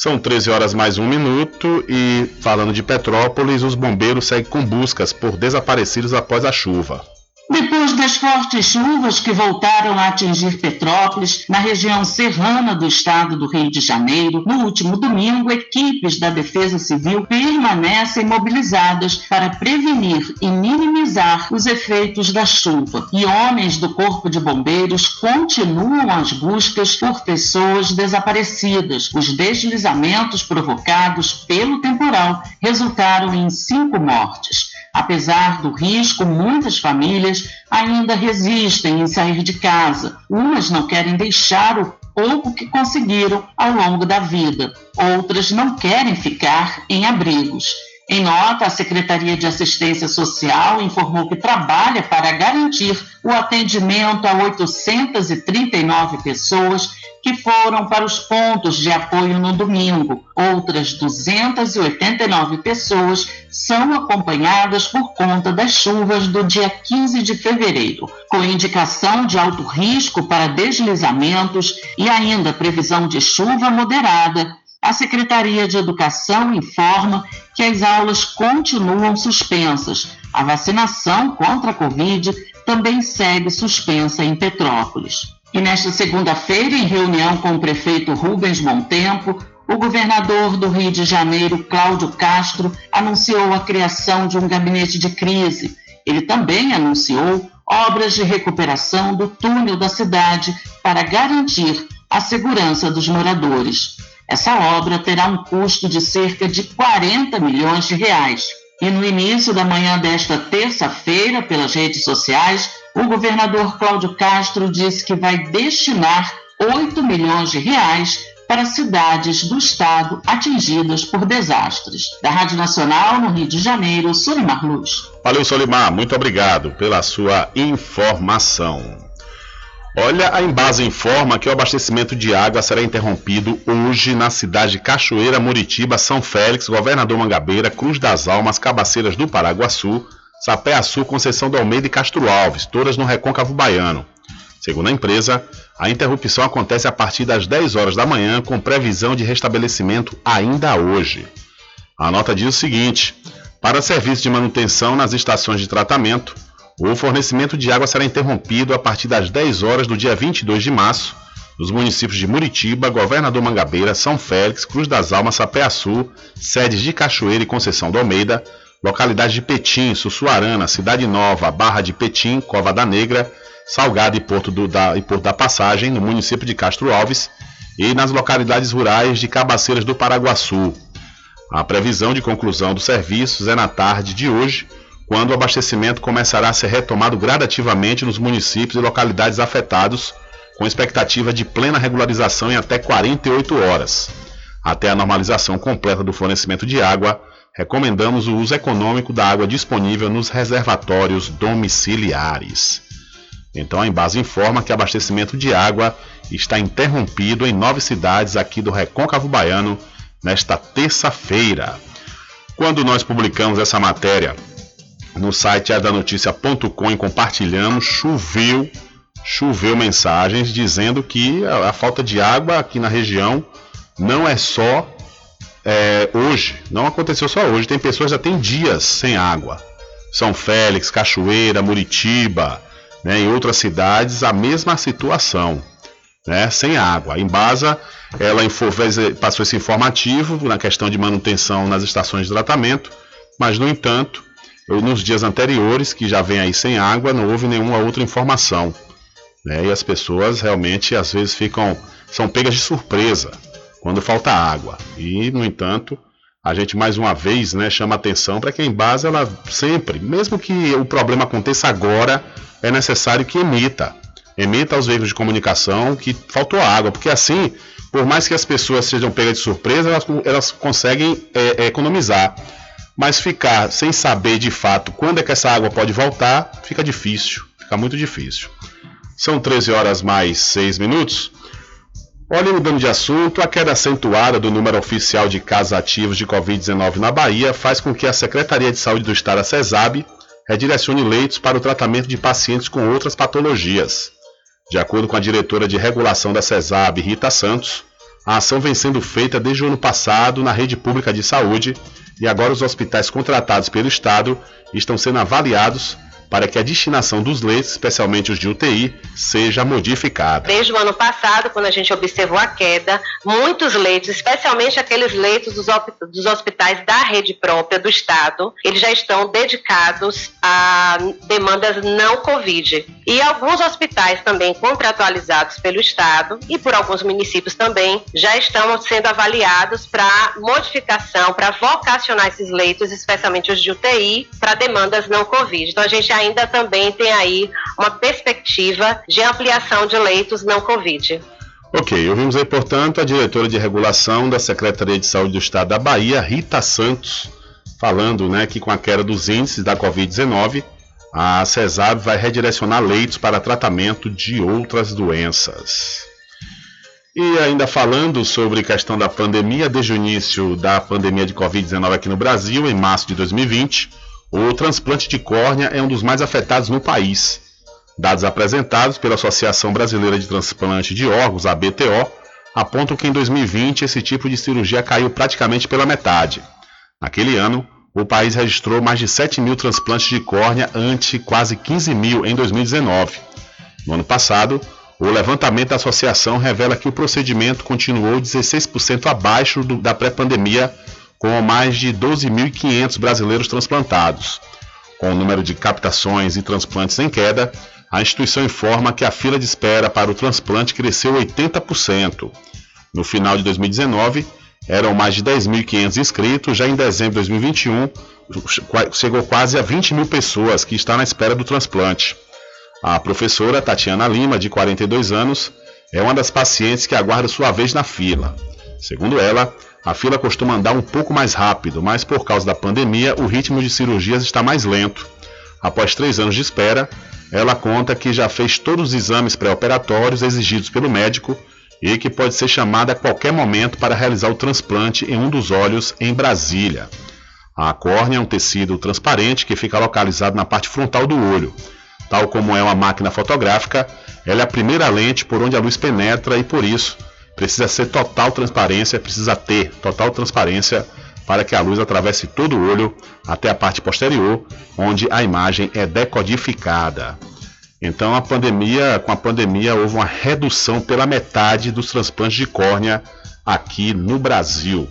São 13 horas mais um minuto e falando de Petrópolis, os bombeiros seguem com buscas por desaparecidos após a chuva. Depois das fortes chuvas que voltaram a atingir Petrópolis, na região serrana do estado do Rio de Janeiro, no último domingo, equipes da Defesa Civil permanecem mobilizadas para prevenir e minimizar os efeitos da chuva. E homens do Corpo de Bombeiros continuam as buscas por pessoas desaparecidas. Os deslizamentos provocados pelo temporal resultaram em cinco mortes. Apesar do risco, muitas famílias ainda resistem em sair de casa. Umas não querem deixar o pouco que conseguiram ao longo da vida. Outras não querem ficar em abrigos. Em nota, a Secretaria de Assistência Social informou que trabalha para garantir o atendimento a 839 pessoas que foram para os pontos de apoio no domingo. Outras 289 pessoas são acompanhadas por conta das chuvas do dia 15 de fevereiro, com indicação de alto risco para deslizamentos e ainda previsão de chuva moderada. A Secretaria de Educação informa que as aulas continuam suspensas. A vacinação contra a Covid também segue suspensa em Petrópolis. E nesta segunda-feira, em reunião com o prefeito Rubens Montempo, o governador do Rio de Janeiro, Cláudio Castro, anunciou a criação de um gabinete de crise. Ele também anunciou obras de recuperação do túnel da cidade para garantir a segurança dos moradores. Essa obra terá um custo de cerca de 40 milhões de reais. E no início da manhã desta terça-feira, pelas redes sociais, o governador Cláudio Castro disse que vai destinar 8 milhões de reais para cidades do estado atingidas por desastres. Da Rádio Nacional, no Rio de Janeiro, Solimar Luz. Valeu, Solimar. Muito obrigado pela sua informação. Olha, a Embasa informa que o abastecimento de água será interrompido hoje na cidade de Cachoeira, Muritiba, São Félix, Governador Mangabeira, Cruz das Almas, Cabaceiras do Paraguaçu, Sapé-Açu, Conceição do Almeida e Castro Alves, todas no Recôncavo Baiano. Segundo a empresa, a interrupção acontece a partir das 10 horas da manhã, com previsão de restabelecimento ainda hoje. A nota diz o seguinte: para serviço de manutenção nas estações de tratamento, o fornecimento de água será interrompido a partir das 10 horas do dia 22 de março, nos municípios de Muritiba, Governador Mangabeira, São Félix, Cruz das Almas, Sapé-Açu, sedes de Cachoeira e Conceição do Almeida, localidades de Petim, Sussuarana, Cidade Nova, Barra de Petim, Cova da Negra, Salgado e Porto, do, da, e Porto da Passagem, no município de Castro Alves, e nas localidades rurais de Cabaceiras do Paraguaçu. A previsão de conclusão dos serviços é na tarde de hoje, quando o abastecimento começará a ser retomado gradativamente nos municípios e localidades afetados, com expectativa de plena regularização em até 48 horas. Até a normalização completa do fornecimento de água, recomendamos o uso econômico da água disponível nos reservatórios domiciliares. Então a Embasa informa que abastecimento de água está interrompido em nove cidades aqui do Recôncavo Baiano nesta terça-feira. Quando nós publicamos essa matéria, no site adanoticia.com e compartilhamos, choveu choveu mensagens dizendo que a, a falta de água aqui na região não é só é, hoje, não aconteceu só hoje, tem pessoas já têm dias sem água. São Félix, Cachoeira, Muritiba, né, em outras cidades, a mesma situação, né, sem água. A Embasa, ela passou esse informativo na questão de manutenção nas estações de tratamento, mas, no entanto, nos dias anteriores, que já vem aí sem água, não houve nenhuma outra informação. Né, e as pessoas realmente, às vezes, ficam, são pegas de surpresa quando falta água. E, no entanto, a gente mais uma vez né, chama atenção para que a Embasa ela sempre, mesmo que o problema aconteça agora, é necessário que emita. Emita aos veículos de comunicação que faltou água, porque assim, por mais que as pessoas sejam pegas de surpresa, elas, elas conseguem é, é, economizar. Mas ficar sem saber de fato quando é que essa água pode voltar, fica difícil, fica muito difícil. São 13 horas mais 6 minutos. Olha, mudando de assunto, a queda acentuada do número oficial de casos ativos de Covid-19 na Bahia faz com que a Secretaria de Saúde do Estado, a CESAB, redirecione leitos para o tratamento de pacientes com outras patologias. De acordo com a diretora de regulação da CESAB, Rita Santos, a ação vem sendo feita desde o ano passado na rede pública de saúde e agora os hospitais contratados pelo Estado estão sendo avaliados para que a destinação dos leitos, especialmente os de UTI, seja modificada. Desde o ano passado, quando a gente observou a queda, muitos leitos, especialmente aqueles leitos dos hospitais da rede própria do Estado, eles já estão dedicados a demandas não Covid. E alguns hospitais também contratualizados pelo Estado e por alguns municípios também já estão sendo avaliados para modificação, para vocacionar esses leitos, especialmente os de UTI, para demandas não Covid. Então a gente ainda também tem aí uma perspectiva de ampliação de leitos não Covid. Ok, ouvimos aí, portanto, a diretora de regulação da Secretaria de Saúde do Estado da Bahia, Rita Santos, falando né, que com a queda dos índices da Covid-19, a CESAB vai redirecionar leitos para tratamento de outras doenças. E ainda falando sobre questão da pandemia, desde o início da pandemia de Covid-19 aqui no Brasil, em março de 2020, o transplante de córnea é um dos mais afetados no país. Dados apresentados pela Associação Brasileira de Transplante de Órgãos, a BTO, apontam que em 2020 esse tipo de cirurgia caiu praticamente pela metade. Naquele ano, o país registrou mais de 7 mil transplantes de córnea ante quase 15 mil em 2019. No ano passado, o levantamento da associação revela que o procedimento continuou 16% abaixo do, da pré-pandemia com mais de 12.500 brasileiros transplantados. Com o número de captações e transplantes em queda, a instituição informa que a fila de espera para o transplante cresceu 80%. No final de 2019, eram mais de 10.500 inscritos, já em dezembro de 2021, chegou quase a 20 mil pessoas que estão na espera do transplante. A professora Tatiana Lima, de 42 anos, é uma das pacientes que aguarda sua vez na fila. Segundo ela, a fila costuma andar um pouco mais rápido, mas por causa da pandemia o ritmo de cirurgias está mais lento. Após três anos de espera, ela conta que já fez todos os exames pré-operatórios exigidos pelo médico e que pode ser chamada a qualquer momento para realizar o transplante em um dos olhos em Brasília. A córnea é um tecido transparente que fica localizado na parte frontal do olho. Tal como é uma máquina fotográfica, ela é a primeira lente por onde a luz penetra e por isso Precisa ser total transparência, precisa ter total transparência para que a luz atravesse todo o olho até a parte posterior, onde a imagem é decodificada. Então, a pandemia, com a pandemia, houve uma redução pela metade dos transplantes de córnea aqui no Brasil.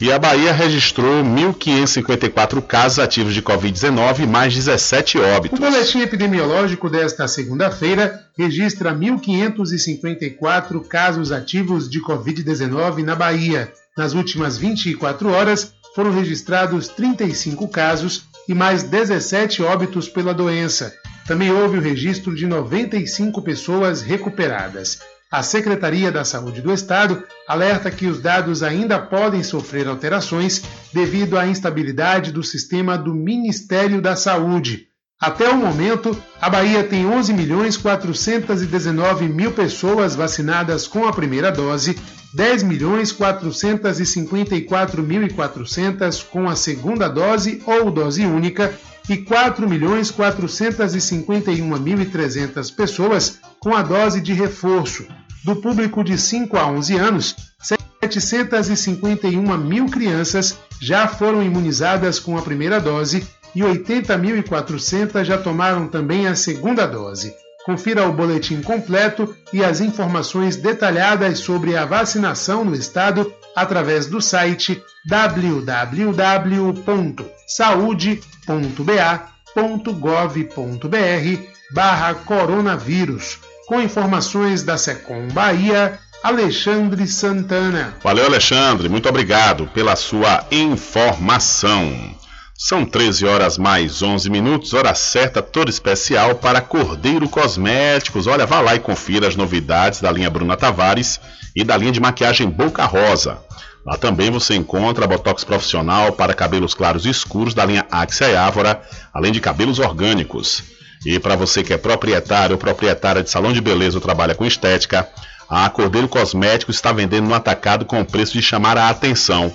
E a Bahia registrou 1.554 casos ativos de Covid-19 e mais 17 óbitos. O boletim epidemiológico desta segunda-feira registra 1.554 casos ativos de Covid-19 na Bahia. Nas últimas 24 horas, foram registrados 35 casos e mais 17 óbitos pela doença. Também houve o registro de 95 pessoas recuperadas. A Secretaria da Saúde do Estado alerta que os dados ainda podem sofrer alterações devido à instabilidade do sistema do Ministério da Saúde. Até o momento, a Bahia tem 11 milhões 419 mil pessoas vacinadas com a primeira dose, 10 milhões 454 mil e 400 com a segunda dose ou dose única e 4.451.300 pessoas com a dose de reforço. Do público de 5 a 11 anos, 751 mil crianças já foram imunizadas com a primeira dose e 80.400 já tomaram também a segunda dose. Confira o boletim completo e as informações detalhadas sobre a vacinação no estado através do site www.saude.ba.gov.br barra coronavírus. Com informações da Secom Bahia, Alexandre Santana. Valeu, Alexandre. Muito obrigado pela sua informação. São 13 horas mais 11 minutos, hora certa, toda especial para Cordeiro Cosméticos. Olha, vá lá e confira as novidades da linha Bruna Tavares e da linha de maquiagem Boca Rosa. Lá também você encontra botox profissional para cabelos claros e escuros da linha Axia e Ávora, além de cabelos orgânicos. E para você que é proprietário ou proprietária de salão de beleza ou trabalha com estética, a Cordeiro Cosméticos está vendendo no atacado com o preço de chamar a atenção.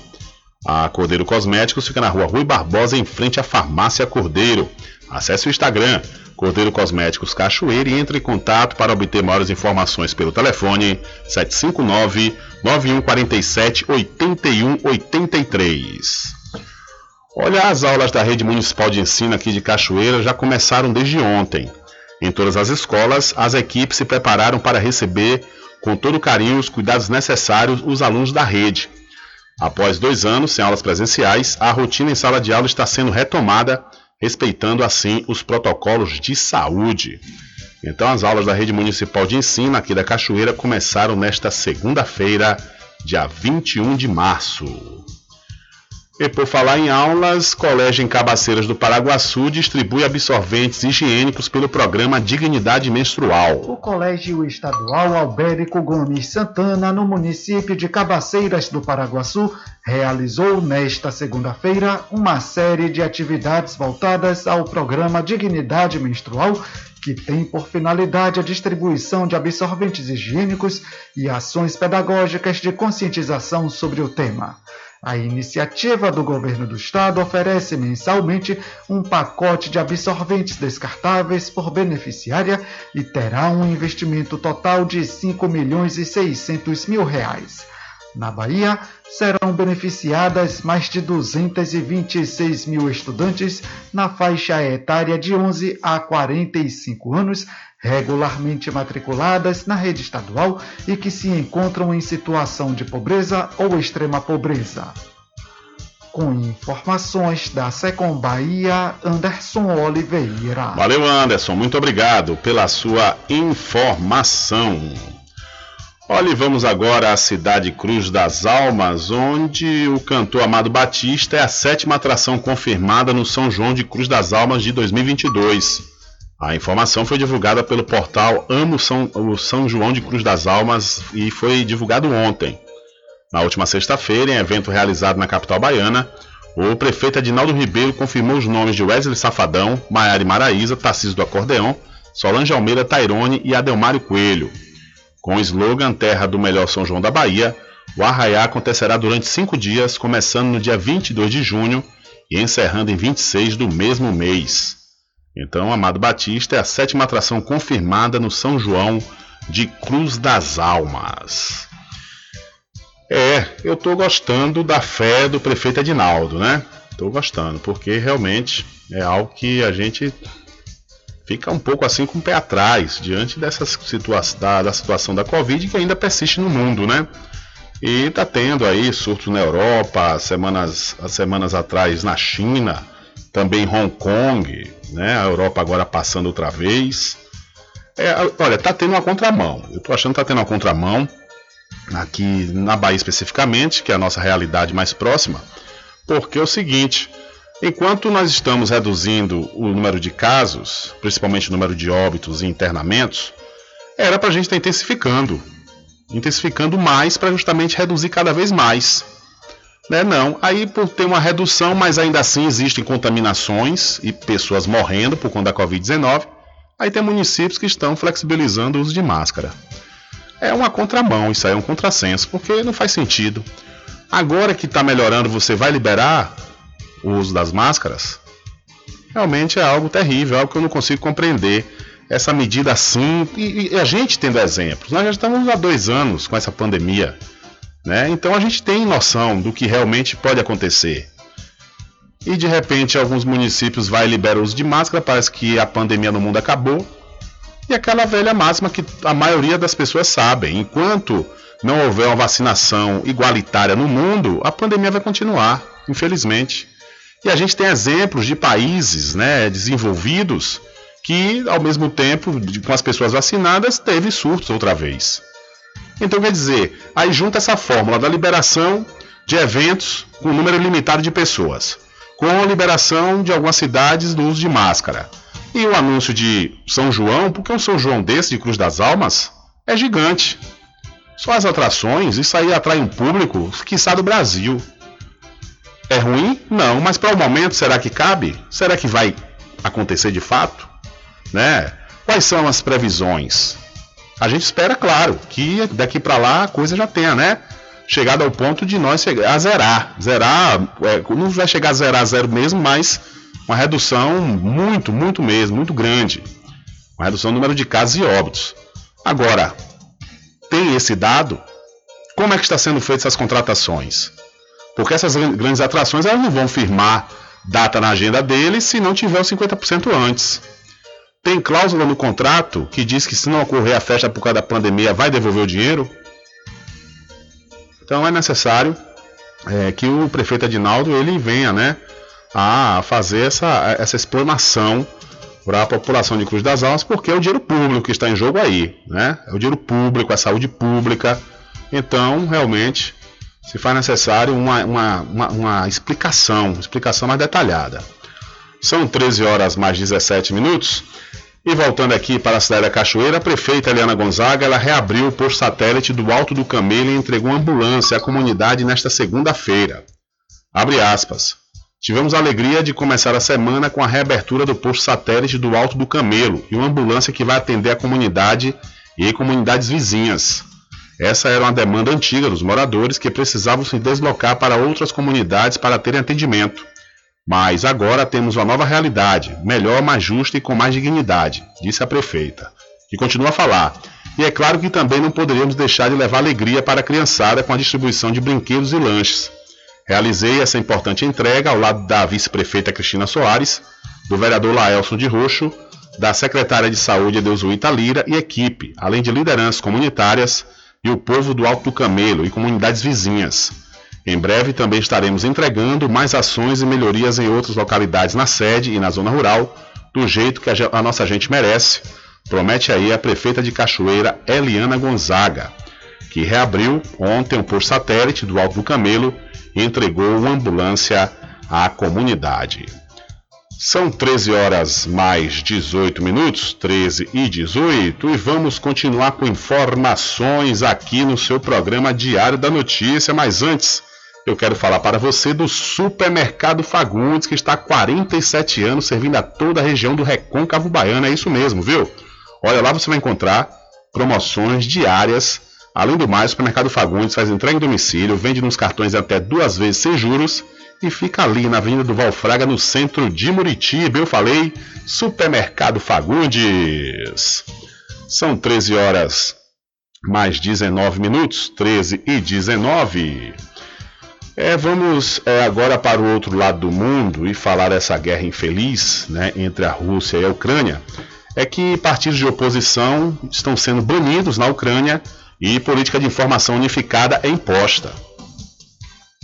A Cordeiro Cosméticos fica na rua Rui Barbosa, em frente à Farmácia Cordeiro. Acesse o Instagram, Cordeiro Cosméticos Cachoeira e entre em contato para obter maiores informações pelo telefone 759-9147-8183. Olha, as aulas da Rede Municipal de Ensino aqui de Cachoeira já começaram desde ontem. Em todas as escolas, as equipes se prepararam para receber com todo carinho os cuidados necessários os alunos da rede. Após dois anos sem aulas presenciais, a rotina em sala de aula está sendo retomada, respeitando assim os protocolos de saúde. Então, as aulas da Rede Municipal de Ensino aqui da Cachoeira começaram nesta segunda-feira, dia 21 de março. E por falar em aulas, Colégio em Cabaceiras do Paraguaçu distribui absorventes higiênicos pelo programa Dignidade Menstrual. O Colégio Estadual Albérico Gomes Santana, no município de Cabaceiras do Paraguaçu, realizou nesta segunda-feira uma série de atividades voltadas ao programa Dignidade Menstrual que tem por finalidade a distribuição de absorventes higiênicos e ações pedagógicas de conscientização sobre o tema. A iniciativa do governo do estado oferece mensalmente um pacote de absorventes descartáveis por beneficiária e terá um investimento total de 5 milhões e 600 mil reais. Na Bahia, serão beneficiadas mais de 226 mil estudantes na faixa etária de 11 a 45 anos, regularmente matriculadas na rede estadual e que se encontram em situação de pobreza ou extrema pobreza. Com informações da Secom Bahia, Anderson Oliveira. Valeu, Anderson. Muito obrigado pela sua informação. Olha, vamos agora à cidade Cruz das Almas, onde o cantor Amado Batista é a sétima atração confirmada no São João de Cruz das Almas de 2022. A informação foi divulgada pelo portal Amo São, o São João de Cruz das Almas e foi divulgado ontem. Na última sexta-feira, em evento realizado na capital baiana, o prefeito Adinaldo Ribeiro confirmou os nomes de Wesley Safadão, Maiara Maraíza, Tarcísio do Acordeão, Solange Almeida Tairone e Adelmário Coelho. Com o slogan Terra do Melhor São João da Bahia, o arraiá acontecerá durante cinco dias, começando no dia 22 de junho e encerrando em 26 do mesmo mês. Então, Amado Batista é a sétima atração confirmada no São João de Cruz das Almas. É, eu estou gostando da fé do prefeito Edinaldo, né? Estou gostando, porque realmente é algo que a gente fica um pouco assim com o pé atrás diante dessa situa da, da situação da Covid que ainda persiste no mundo, né? E está tendo aí surtos na Europa, semanas, semanas atrás na China, também em Hong Kong, né? A Europa agora passando outra vez. É, olha, tá tendo uma contramão. Eu tô achando que tá tendo uma contramão aqui na Bahia especificamente, que é a nossa realidade mais próxima, porque é o seguinte, Enquanto nós estamos reduzindo o número de casos, principalmente o número de óbitos e internamentos, era para a gente estar intensificando. Intensificando mais para justamente reduzir cada vez mais. Né? Não, aí por ter uma redução, mas ainda assim existem contaminações e pessoas morrendo por conta da Covid-19, aí tem municípios que estão flexibilizando o uso de máscara. É uma contramão, isso aí é um contrassenso, porque não faz sentido. Agora que está melhorando, você vai liberar o uso das máscaras? realmente é algo terrível, algo que eu não consigo compreender. Essa medida assim, e, e a gente tendo exemplos. Nós já estamos há dois anos com essa pandemia, né? Então a gente tem noção do que realmente pode acontecer. E de repente alguns municípios vai liberar o uso de máscara, parece que a pandemia no mundo acabou. E aquela velha máxima que a maioria das pessoas sabem, enquanto não houver uma vacinação igualitária no mundo, a pandemia vai continuar, infelizmente. E a gente tem exemplos de países né, desenvolvidos que, ao mesmo tempo, com as pessoas vacinadas, teve surtos outra vez. Então, quer dizer, aí junta essa fórmula da liberação de eventos com número limitado de pessoas, com a liberação de algumas cidades do uso de máscara. E o anúncio de São João, porque um São João desse de Cruz das Almas é gigante. Só as atrações, isso aí atrai um público, quiçá do Brasil. É ruim? Não, mas para o momento, será que cabe? Será que vai acontecer de fato? Né? Quais são as previsões? A gente espera, claro, que daqui para lá a coisa já tenha, né? Chegado ao ponto de nós a zerar. Zerar, é, não vai chegar a zerar a zero mesmo, mas uma redução muito, muito mesmo, muito grande. Uma redução do número de casos e óbitos. Agora, tem esse dado? Como é que está sendo feitas essas contratações? Porque essas grandes atrações elas não vão firmar data na agenda deles se não tiver os 50% antes. Tem cláusula no contrato que diz que se não ocorrer a festa por causa da pandemia vai devolver o dinheiro? Então é necessário é, que o prefeito Adinaldo ele venha né, a fazer essa, essa explanação para a população de Cruz das Almas, porque é o dinheiro público que está em jogo aí, né? É o dinheiro público, a saúde pública. Então, realmente, se faz necessário uma, uma, uma, uma explicação, explicação mais detalhada. São 13 horas mais 17 minutos. E voltando aqui para a cidade da Cachoeira, a prefeita Eliana Gonzaga ela reabriu o posto satélite do Alto do Camelo e entregou uma ambulância à comunidade nesta segunda-feira. Abre aspas. Tivemos a alegria de começar a semana com a reabertura do posto satélite do Alto do Camelo e uma ambulância que vai atender a comunidade e comunidades vizinhas. Essa era uma demanda antiga dos moradores que precisavam se deslocar para outras comunidades para terem atendimento. Mas agora temos uma nova realidade, melhor, mais justa e com mais dignidade, disse a prefeita, que continua a falar. E é claro que também não poderíamos deixar de levar alegria para a criançada com a distribuição de brinquedos e lanches. Realizei essa importante entrega ao lado da vice-prefeita Cristina Soares, do vereador Laelson de Roxo, da secretária de Saúde Edeusuíta Lira e equipe, além de lideranças comunitárias e o povo do Alto Camelo e comunidades vizinhas. Em breve também estaremos entregando mais ações e melhorias em outras localidades na sede e na zona rural, do jeito que a nossa gente merece, promete aí a prefeita de Cachoeira, Eliana Gonzaga, que reabriu ontem um posto satélite do Alto do Camelo entregou uma ambulância à comunidade. São 13 horas mais 18 minutos, 13 e 18, e vamos continuar com informações aqui no seu programa Diário da Notícia. Mas antes, eu quero falar para você do Supermercado Fagundes, que está há 47 anos servindo a toda a região do Recôncavo Baiano. É isso mesmo, viu? Olha, lá você vai encontrar promoções diárias Além do mais, o supermercado Fagundes faz entrega em domicílio, vende nos cartões até duas vezes sem juros e fica ali na Avenida do Valfraga, no centro de Muritiba. Eu falei, Supermercado Fagundes. São 13 horas mais 19 minutos, 13 e 19. É, vamos é, agora para o outro lado do mundo e falar dessa guerra infeliz né, entre a Rússia e a Ucrânia. É que partidos de oposição estão sendo banidos na Ucrânia e política de informação unificada é imposta.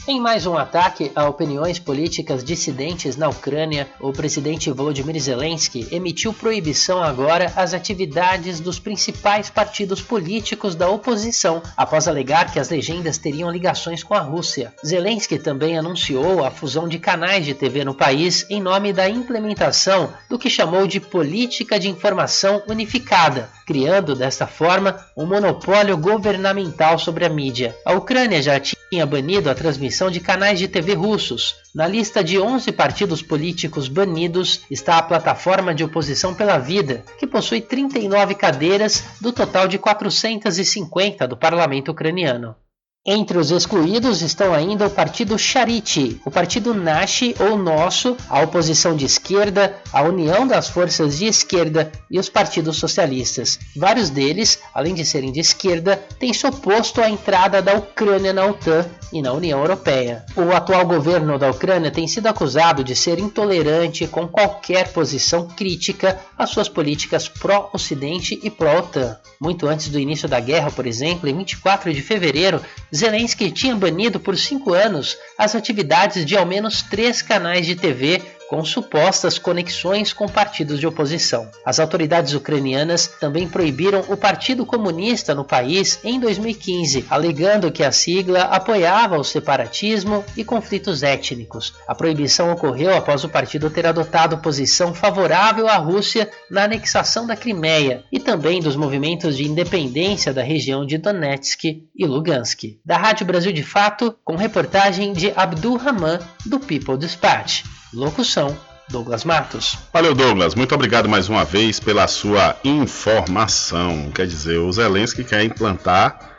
Em mais um ataque a opiniões políticas dissidentes na Ucrânia, o presidente Volodymyr Zelensky emitiu proibição agora às atividades dos principais partidos políticos da oposição, após alegar que as legendas teriam ligações com a Rússia. Zelensky também anunciou a fusão de canais de TV no país em nome da implementação do que chamou de política de informação unificada, criando desta forma um monopólio governamental sobre a mídia. A Ucrânia já tinha banido a transmissão de canais de TV russos. Na lista de 11 partidos políticos banidos está a plataforma de oposição pela vida, que possui 39 cadeiras do total de 450 do parlamento ucraniano. Entre os excluídos estão ainda o partido Charite, o partido Nashi ou Nosso, a oposição de esquerda, a União das Forças de Esquerda e os partidos socialistas. Vários deles, além de serem de esquerda, têm se oposto à entrada da Ucrânia na OTAN e na União Europeia. O atual governo da Ucrânia tem sido acusado de ser intolerante com qualquer posição crítica às suas políticas pró-Ocidente e pró-OTAN. Muito antes do início da guerra, por exemplo, em 24 de fevereiro, Zelensky tinha banido por cinco anos as atividades de ao menos três canais de TV com supostas conexões com partidos de oposição. As autoridades ucranianas também proibiram o Partido Comunista no país em 2015, alegando que a sigla apoiava o separatismo e conflitos étnicos. A proibição ocorreu após o partido ter adotado posição favorável à Rússia na anexação da Crimeia e também dos movimentos de independência da região de Donetsk e Lugansk. Da Rádio Brasil de Fato, com reportagem de Abdul Rahman, do People Dispatch. Locução: Douglas Matos. Valeu, Douglas. Muito obrigado mais uma vez pela sua informação. Quer dizer, o Zelensky quer implantar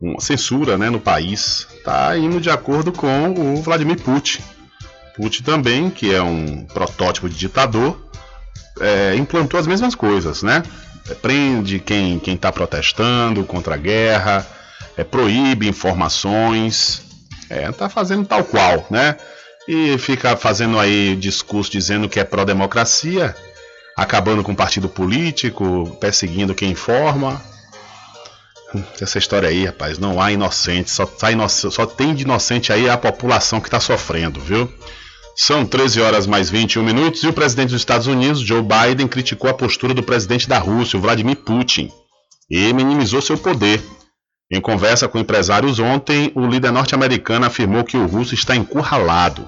uma censura né, no país. Está indo de acordo com o Vladimir Putin. Putin também, que é um protótipo de ditador, é, implantou as mesmas coisas, né? É, prende quem está protestando contra a guerra, é, proíbe informações, é, tá fazendo tal qual, né? E fica fazendo aí discurso dizendo que é pró-democracia, acabando com o partido político, perseguindo quem informa. Essa história aí, rapaz, não há inocente, só, tá só tem de inocente aí a população que está sofrendo, viu? São 13 horas mais 21 minutos e o presidente dos Estados Unidos, Joe Biden, criticou a postura do presidente da Rússia, Vladimir Putin, e minimizou seu poder. Em conversa com empresários ontem, o líder norte-americano afirmou que o russo está encurralado.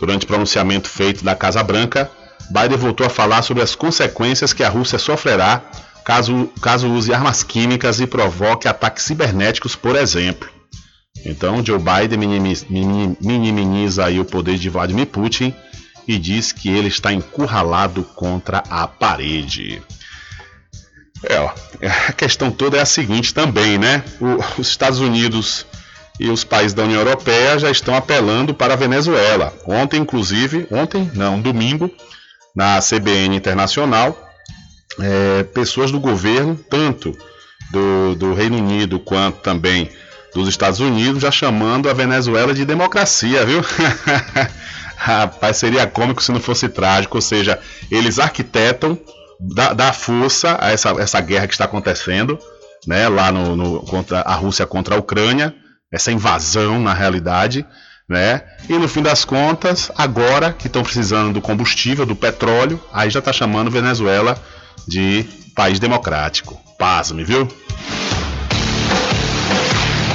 Durante o pronunciamento feito da Casa Branca, Biden voltou a falar sobre as consequências que a Rússia sofrerá caso, caso use armas químicas e provoque ataques cibernéticos, por exemplo. Então, Joe Biden minimiza, o poder de Vladimir Putin e diz que ele está encurralado contra a parede. É, ó, a questão toda é a seguinte também, né? O, os Estados Unidos e os países da União Europeia já estão apelando para a Venezuela. Ontem, inclusive, ontem, não, domingo, na CBN Internacional, é, pessoas do governo, tanto do, do Reino Unido quanto também dos Estados Unidos, já chamando a Venezuela de democracia, viu? [LAUGHS] Rapaz, seria cômico se não fosse trágico, ou seja, eles arquitetam dar força a essa, essa guerra que está acontecendo, né, lá no, no, contra a Rússia contra a Ucrânia, essa invasão na realidade, né? E no fim das contas, agora que estão precisando do combustível, do petróleo, aí já está chamando Venezuela de país democrático. Pasme, viu?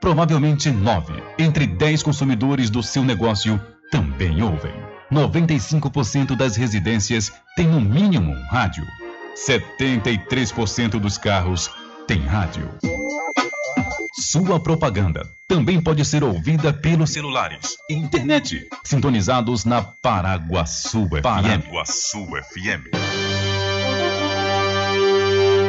Provavelmente nove entre dez consumidores do seu negócio também ouvem. 95% das residências têm no mínimo um rádio. 73% dos carros têm rádio. sua propaganda também pode ser ouvida pelos celulares e internet, sintonizados na Paraguaçu FM. Paraguaçu FM.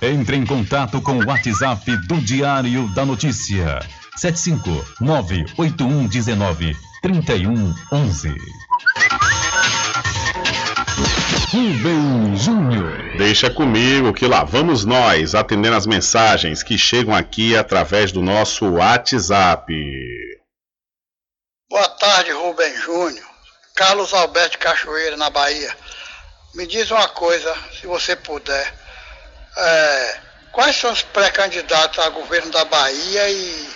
Entre em contato com o WhatsApp do Diário da Notícia. 759-8119-3111. Rubem Júnior. Deixa comigo que lá vamos nós atendendo as mensagens que chegam aqui através do nosso WhatsApp. Boa tarde, Rubem Júnior. Carlos Alberto Cachoeira, na Bahia. Me diz uma coisa, se você puder. É, quais são os pré-candidatos a governo da Bahia e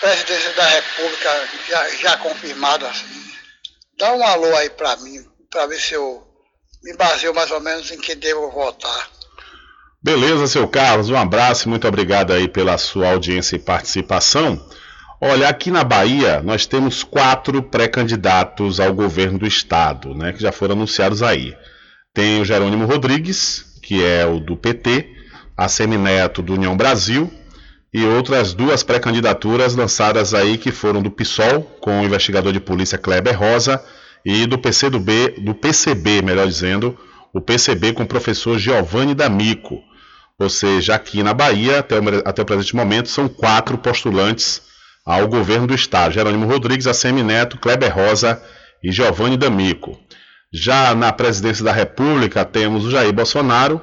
presidência da República já, já confirmado assim? Dá um alô aí para mim, para ver se eu me baseio mais ou menos em que devo votar. Beleza, seu Carlos, um abraço e muito obrigado aí pela sua audiência e participação. Olha, aqui na Bahia nós temos quatro pré-candidatos ao governo do estado, né, que já foram anunciados aí. Tem o Jerônimo Rodrigues, que é o do PT, a Semineto do União Brasil e outras duas pré-candidaturas lançadas aí que foram do PSOL, com o investigador de polícia Kleber Rosa, e do PCdoB, do PCB, melhor dizendo, o PCB com o professor Giovanni D'Amico. Ou seja, aqui na Bahia, até o, até o presente momento, são quatro postulantes ao governo do estado: Jerônimo Rodrigues, Assemi Neto, Kleber Rosa e Giovanni D'Amico. Já na presidência da República, temos o Jair Bolsonaro,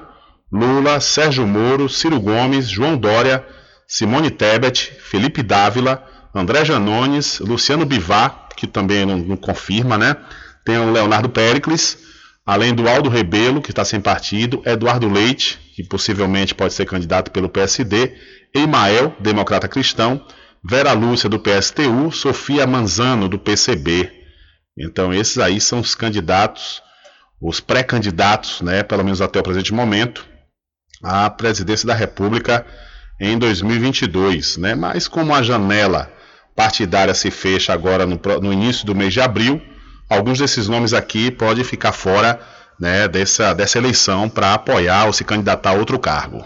Lula, Sérgio Moro, Ciro Gomes, João Dória, Simone Tebet, Felipe Dávila, André Janones, Luciano Bivar, que também não, não confirma, né? Tem o Leonardo Pericles, além do Aldo Rebelo, que está sem partido, Eduardo Leite, que possivelmente pode ser candidato pelo PSD, Emael, democrata cristão, Vera Lúcia, do PSTU, Sofia Manzano, do PCB. Então, esses aí são os candidatos, os pré-candidatos, né, pelo menos até o presente momento, à presidência da República em 2022. Né? Mas, como a janela partidária se fecha agora no, no início do mês de abril, alguns desses nomes aqui podem ficar fora né, dessa, dessa eleição para apoiar ou se candidatar a outro cargo.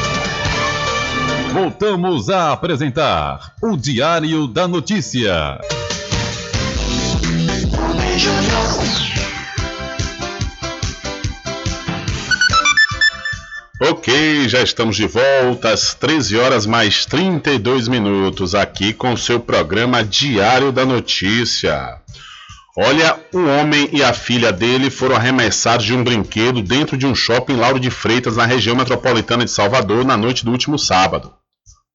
Voltamos a apresentar o Diário da Notícia. Ok, já estamos de volta às 13 horas mais 32 minutos aqui com seu programa Diário da Notícia. Olha, um homem e a filha dele foram arremessados de um brinquedo dentro de um shopping Lauro de Freitas, na região metropolitana de Salvador, na noite do último sábado.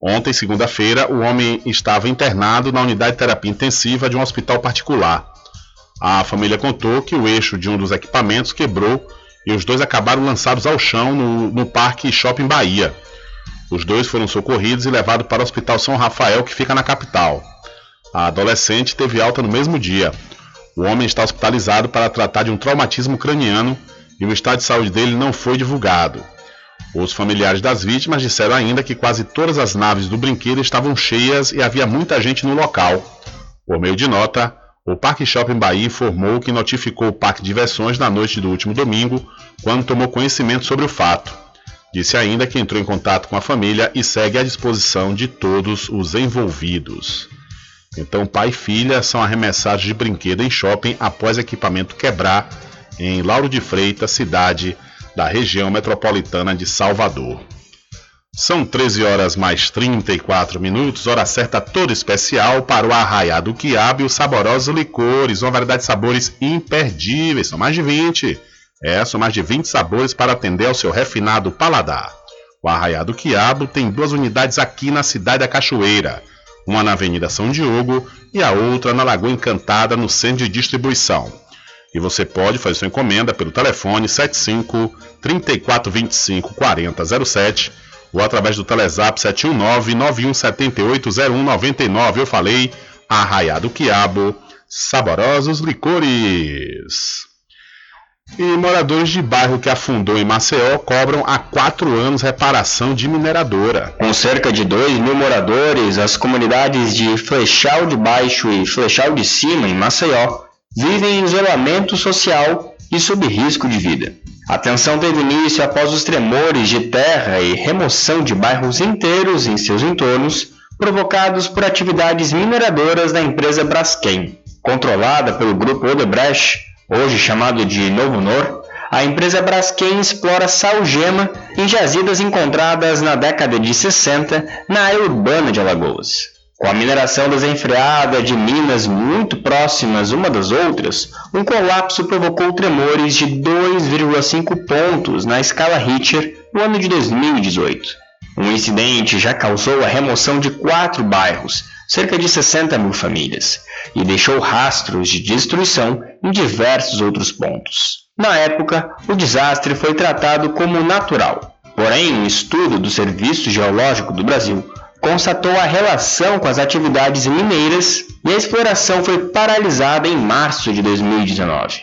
Ontem, segunda-feira, o homem estava internado na unidade de terapia intensiva de um hospital particular. A família contou que o eixo de um dos equipamentos quebrou e os dois acabaram lançados ao chão no, no Parque Shopping Bahia. Os dois foram socorridos e levados para o Hospital São Rafael, que fica na capital. A adolescente teve alta no mesmo dia. O homem está hospitalizado para tratar de um traumatismo craniano e o estado de saúde dele não foi divulgado. Os familiares das vítimas disseram ainda que quase todas as naves do brinquedo estavam cheias e havia muita gente no local. Por meio de nota, o Parque Shopping Bahia informou que notificou o Parque de Diversões na noite do último domingo, quando tomou conhecimento sobre o fato. Disse ainda que entrou em contato com a família e segue à disposição de todos os envolvidos. Então, pai e filha são arremessados de brinquedo em shopping após equipamento quebrar em Lauro de Freitas, cidade da região metropolitana de Salvador. São 13 horas mais 34 minutos, hora certa toda especial para o Arraiá do Quiabo e os saborosos licores, uma variedade de sabores imperdíveis, são mais de 20. É, são mais de 20 sabores para atender ao seu refinado paladar. O Arraiá do Quiabo tem duas unidades aqui na cidade da Cachoeira, uma na Avenida São Diogo e a outra na Lagoa Encantada, no centro de distribuição. E você pode fazer sua encomenda pelo telefone 75 3425 4007 ou através do Telezap 719 9178 0199. Eu falei Arraiá do Quiabo, saborosos licores. E moradores de bairro que afundou em Maceió cobram há quatro anos reparação de mineradora. Com cerca de 2 mil moradores, as comunidades de Flechal de Baixo e Flechal de Cima, em Maceió, vivem em isolamento social e sob risco de vida. A tensão teve início após os tremores de terra e remoção de bairros inteiros em seus entornos, provocados por atividades mineradoras da empresa Braskem. Controlada pelo grupo Odebrecht, hoje chamado de Novo Nor, a empresa Braskem explora salgema em jazidas encontradas na década de 60 na área urbana de Alagoas. Com a mineração desenfreada de minas muito próximas uma das outras, um colapso provocou tremores de 2,5 pontos na escala Richter no ano de 2018. Um incidente já causou a remoção de quatro bairros, cerca de 60 mil famílias, e deixou rastros de destruição em diversos outros pontos. Na época, o desastre foi tratado como natural. Porém, um estudo do Serviço Geológico do Brasil constatou a relação com as atividades mineiras e a exploração foi paralisada em março de 2019.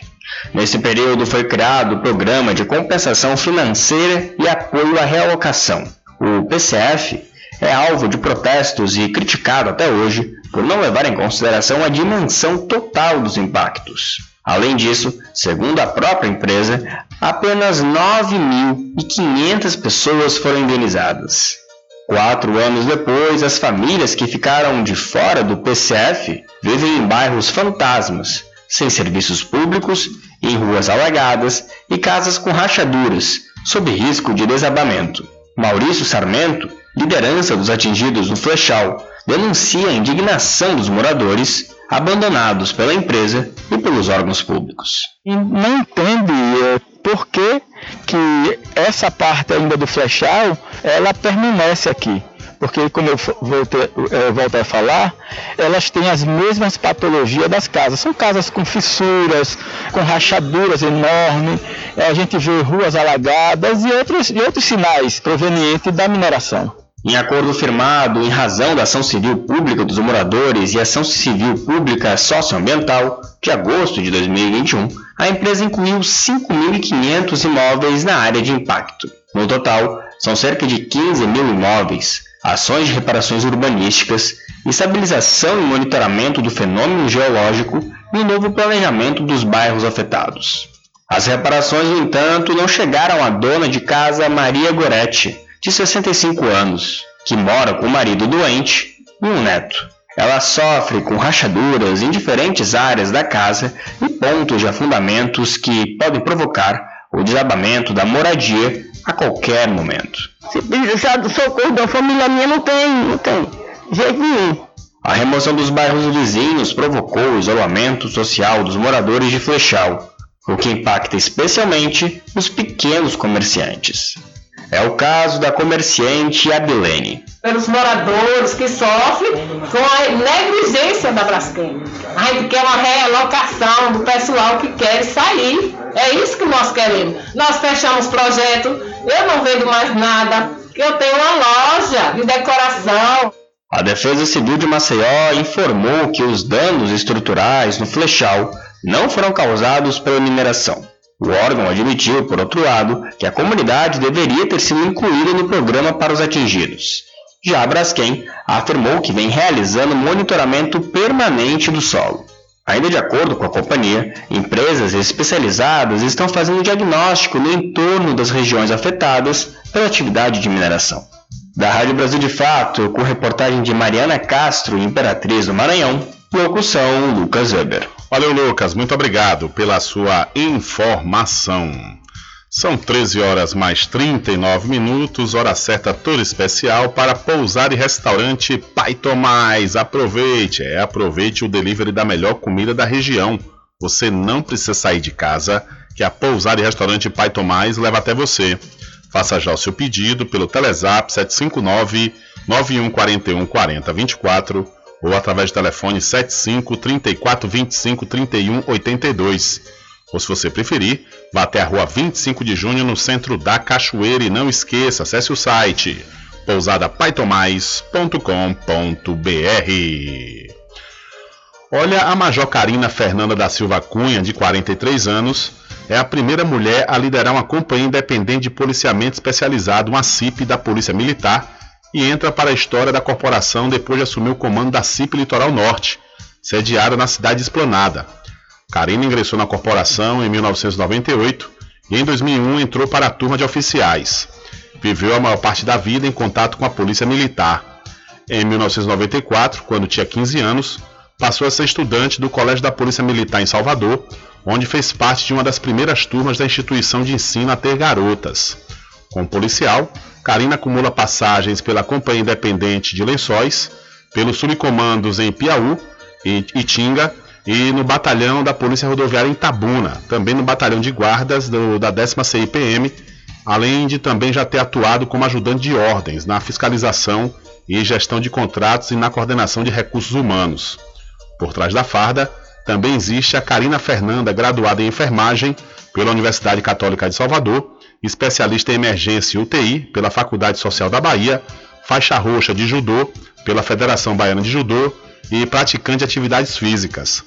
Nesse período foi criado o Programa de Compensação Financeira e Apoio à Realocação. O PCF é alvo de protestos e criticado até hoje por não levar em consideração a dimensão total dos impactos. Além disso, segundo a própria empresa, apenas 9.500 pessoas foram indenizadas. Quatro anos depois, as famílias que ficaram de fora do PCF vivem em bairros fantasmas, sem serviços públicos, em ruas alagadas e casas com rachaduras, sob risco de desabamento. Maurício Sarmento, liderança dos atingidos no Flechal, denuncia a indignação dos moradores abandonados pela empresa e pelos órgãos públicos. Não entende é, por que, que essa parte ainda do flechal ela permanece aqui. Porque, como eu voltei, voltei a falar, elas têm as mesmas patologias das casas. São casas com fissuras, com rachaduras enormes, a gente vê ruas alagadas e outros, e outros sinais provenientes da mineração. Em acordo firmado em razão da ação civil pública dos moradores e ação civil pública socioambiental de agosto de 2021, a empresa incluiu 5.500 imóveis na área de impacto. No total, são cerca de 15 mil imóveis, ações de reparações urbanísticas, estabilização e monitoramento do fenômeno geológico e novo planejamento dos bairros afetados. As reparações, no entanto, não chegaram à dona de casa Maria Goretti, de 65 anos, que mora com o marido doente e um neto. Ela sofre com rachaduras em diferentes áreas da casa e pontos de afundamentos que podem provocar o desabamento da moradia a qualquer momento. Se precisar do socorro da família minha, não tem, não tem jeito nenhum. A remoção dos bairros vizinhos provocou o isolamento social dos moradores de Flechal, o que impacta especialmente os pequenos comerciantes. É o caso da comerciante Abilene. Pelos moradores que sofrem com a negligência da Braskem. A gente quer uma realocação do pessoal que quer sair. É isso que nós queremos. Nós fechamos projeto, eu não vendo mais nada, eu tenho uma loja de decoração. A Defesa Civil de Maceió informou que os danos estruturais no flechal não foram causados pela mineração. O órgão admitiu, por outro lado, que a comunidade deveria ter sido incluída no programa para os atingidos. Já a Braskem afirmou que vem realizando monitoramento permanente do solo. Ainda de acordo com a companhia, empresas especializadas estão fazendo diagnóstico no entorno das regiões afetadas pela atividade de mineração. Da Rádio Brasil de Fato, com reportagem de Mariana Castro, Imperatriz do Maranhão, locução Lucas Weber. Valeu, Lucas. Muito obrigado pela sua informação. São 13 horas mais 39 minutos, hora certa toda especial para pousar e restaurante Pai Tomás. Aproveite, é, aproveite o delivery da melhor comida da região. Você não precisa sair de casa, que a pousar e restaurante Pai Tomás leva até você. Faça já o seu pedido pelo Telezap 759 9141 4024 ou através do telefone 75 34 25 31 82. Ou se você preferir, vá até a rua 25 de junho no centro da Cachoeira e não esqueça, acesse o site pousadapaitomais.com.br. Olha, a Major Carina Fernanda da Silva Cunha, de 43 anos, é a primeira mulher a liderar uma companhia independente de policiamento especializado, uma CIP da Polícia Militar, e entra para a história da corporação depois de assumir o comando da CIP Litoral Norte, sediada na cidade de Esplanada. Karina ingressou na corporação em 1998 e em 2001 entrou para a turma de oficiais. Viveu a maior parte da vida em contato com a polícia militar. Em 1994, quando tinha 15 anos, passou a ser estudante do Colégio da Polícia Militar em Salvador, onde fez parte de uma das primeiras turmas da instituição de ensino a ter garotas. Como policial, Karina acumula passagens pela Companhia Independente de Lençóis, pelos subcomandos em Piauí e Itinga e no batalhão da Polícia Rodoviária em Tabuna, também no batalhão de guardas do, da 10 CIPM, além de também já ter atuado como ajudante de ordens na fiscalização e gestão de contratos e na coordenação de recursos humanos. Por trás da farda, também existe a Karina Fernanda, graduada em enfermagem pela Universidade Católica de Salvador, especialista em emergência e UTI pela Faculdade Social da Bahia, faixa roxa de judô pela Federação Baiana de Judô e praticante de atividades físicas.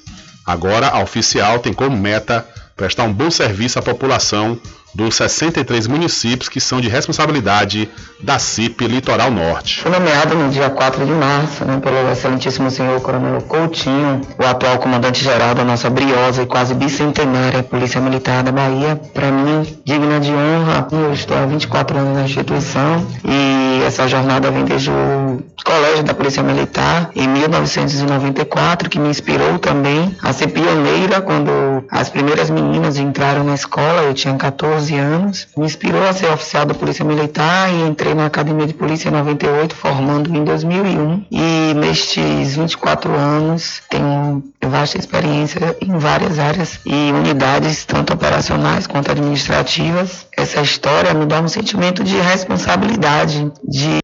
Agora, a oficial tem como meta prestar um bom serviço à população dos 63 municípios que são de responsabilidade da CIP Litoral Norte. Fui nomeado no dia 4 de março né, pelo excelentíssimo senhor Coronel Coutinho, o atual comandante-geral da nossa briosa e quase bicentenária Polícia Militar da Bahia. Para mim, digna de honra, eu estou há 24 anos na instituição e essa jornada vem desde o Colégio da Polícia Militar em 1994, que me inspirou também a ser pioneira quando as primeiras meninas entraram na escola, eu tinha 14 anos. Me inspirou a ser oficial da Polícia Militar e entrei na Academia de Polícia em 98, formando em 2001. E nestes 24 anos tenho vasta experiência em várias áreas e unidades, tanto operacionais quanto administrativas. Essa história me dá um sentimento de responsabilidade, de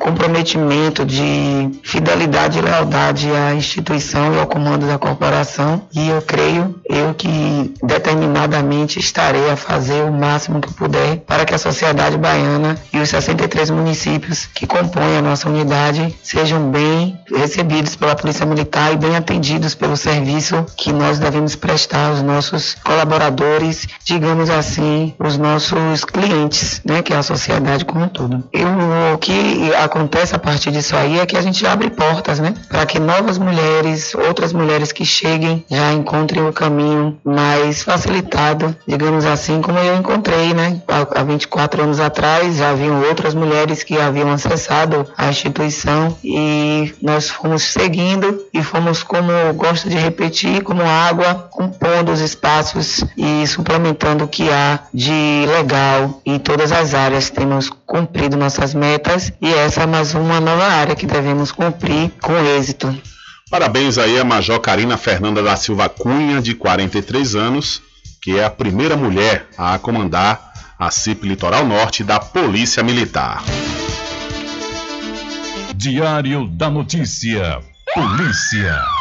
comprometimento, de fidelidade e lealdade à instituição e ao comando da corporação. E eu creio, eu que determinadamente estarei a fazer o máximo que puder para que a sociedade baiana e os 63 municípios que compõem a nossa unidade sejam bem recebidos pela Polícia Militar e bem atendidos pelo serviço que nós devemos prestar aos nossos colaboradores, digamos assim, os nossos clientes, né, que é a sociedade como um todo. Eu, o que acontece a partir disso aí é que a gente abre portas, né, para que novas mulheres, outras mulheres que cheguem já encontrem o caminho mais facilitado, digamos assim, como eu encontrei, né, há 24 anos atrás, já haviam outras mulheres que haviam acessado a instituição e nós fomos seguindo e fomos, como eu gosto de repetir, como água, compondo os espaços e suplementando o que há de legal em todas as áreas. Temos cumprido nossas metas e essa é mais uma nova área que devemos cumprir com êxito. Parabéns aí a Major Karina Fernanda da Silva Cunha, de 43 anos, que é a primeira mulher a comandar a CIP Litoral Norte da Polícia Militar. Diário da Notícia. Polícia.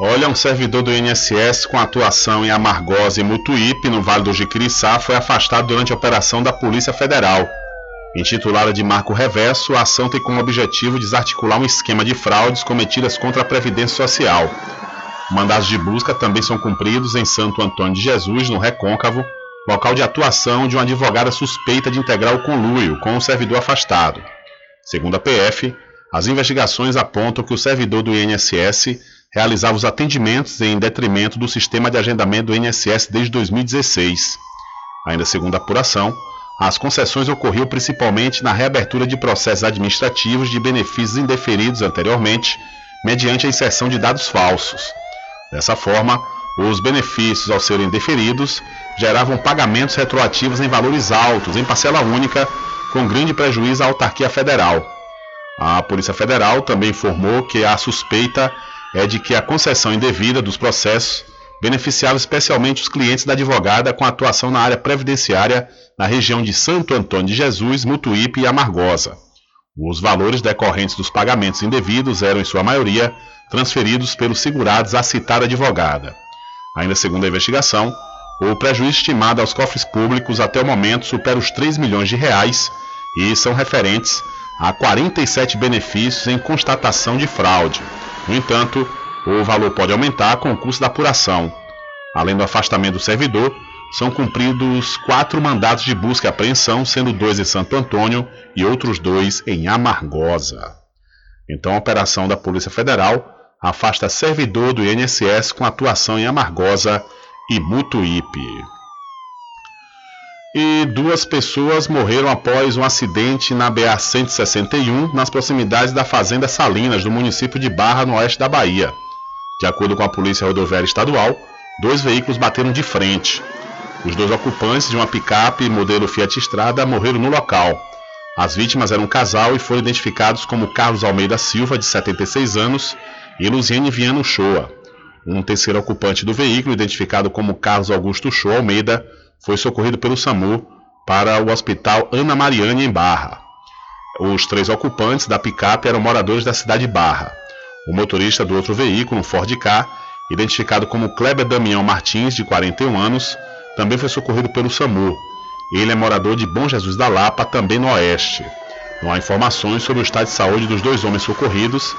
Olha, um servidor do INSS com atuação em Amargosa e Mutuípe, no Vale do Jiquiriçá, foi afastado durante a operação da Polícia Federal. Intitulada de Marco Reverso, a ação tem como objetivo desarticular um esquema de fraudes cometidas contra a Previdência Social. Mandados de busca também são cumpridos em Santo Antônio de Jesus, no Recôncavo, local de atuação de uma advogada suspeita de integrar o conluio com o servidor afastado. Segundo a PF, as investigações apontam que o servidor do INSS realizava os atendimentos em detrimento do sistema de agendamento do INSS desde 2016. Ainda segundo a apuração, as concessões ocorriam principalmente na reabertura de processos administrativos de benefícios indeferidos anteriormente, mediante a inserção de dados falsos. Dessa forma, os benefícios, ao serem deferidos, geravam pagamentos retroativos em valores altos, em parcela única, com grande prejuízo à autarquia federal. A Polícia Federal também informou que a suspeita é de que a concessão indevida dos processos beneficiava especialmente os clientes da advogada com atuação na área previdenciária na região de Santo Antônio de Jesus, Mutuípe e Amargosa. Os valores decorrentes dos pagamentos indevidos eram, em sua maioria, transferidos pelos segurados à citada advogada. Ainda segundo a investigação, o prejuízo estimado aos cofres públicos até o momento supera os 3 milhões de reais e são referentes a 47 benefícios em constatação de fraude. No entanto, o valor pode aumentar com o custo da apuração. Além do afastamento do servidor, são cumpridos quatro mandatos de busca e apreensão, sendo dois em Santo Antônio e outros dois em Amargosa. Então, a operação da Polícia Federal afasta servidor do INSS com atuação em Amargosa e Mutuípe. E duas pessoas morreram após um acidente na BA-161 nas proximidades da Fazenda Salinas, do município de Barra, no oeste da Bahia. De acordo com a Polícia Rodoviária Estadual, dois veículos bateram de frente. Os dois ocupantes de uma picape modelo Fiat Strada morreram no local. As vítimas eram um casal e foram identificados como Carlos Almeida Silva, de 76 anos, e Luziane Viano Shoa. Um terceiro ocupante do veículo, identificado como Carlos Augusto Shoa Almeida, foi socorrido pelo SAMU para o Hospital Ana Mariane, em Barra. Os três ocupantes da picape eram moradores da cidade de Barra. O motorista do outro veículo, um Ford K, identificado como Kleber Damião Martins, de 41 anos, também foi socorrido pelo SAMU. Ele é morador de Bom Jesus da Lapa, também no Oeste. Não há informações sobre o estado de saúde dos dois homens socorridos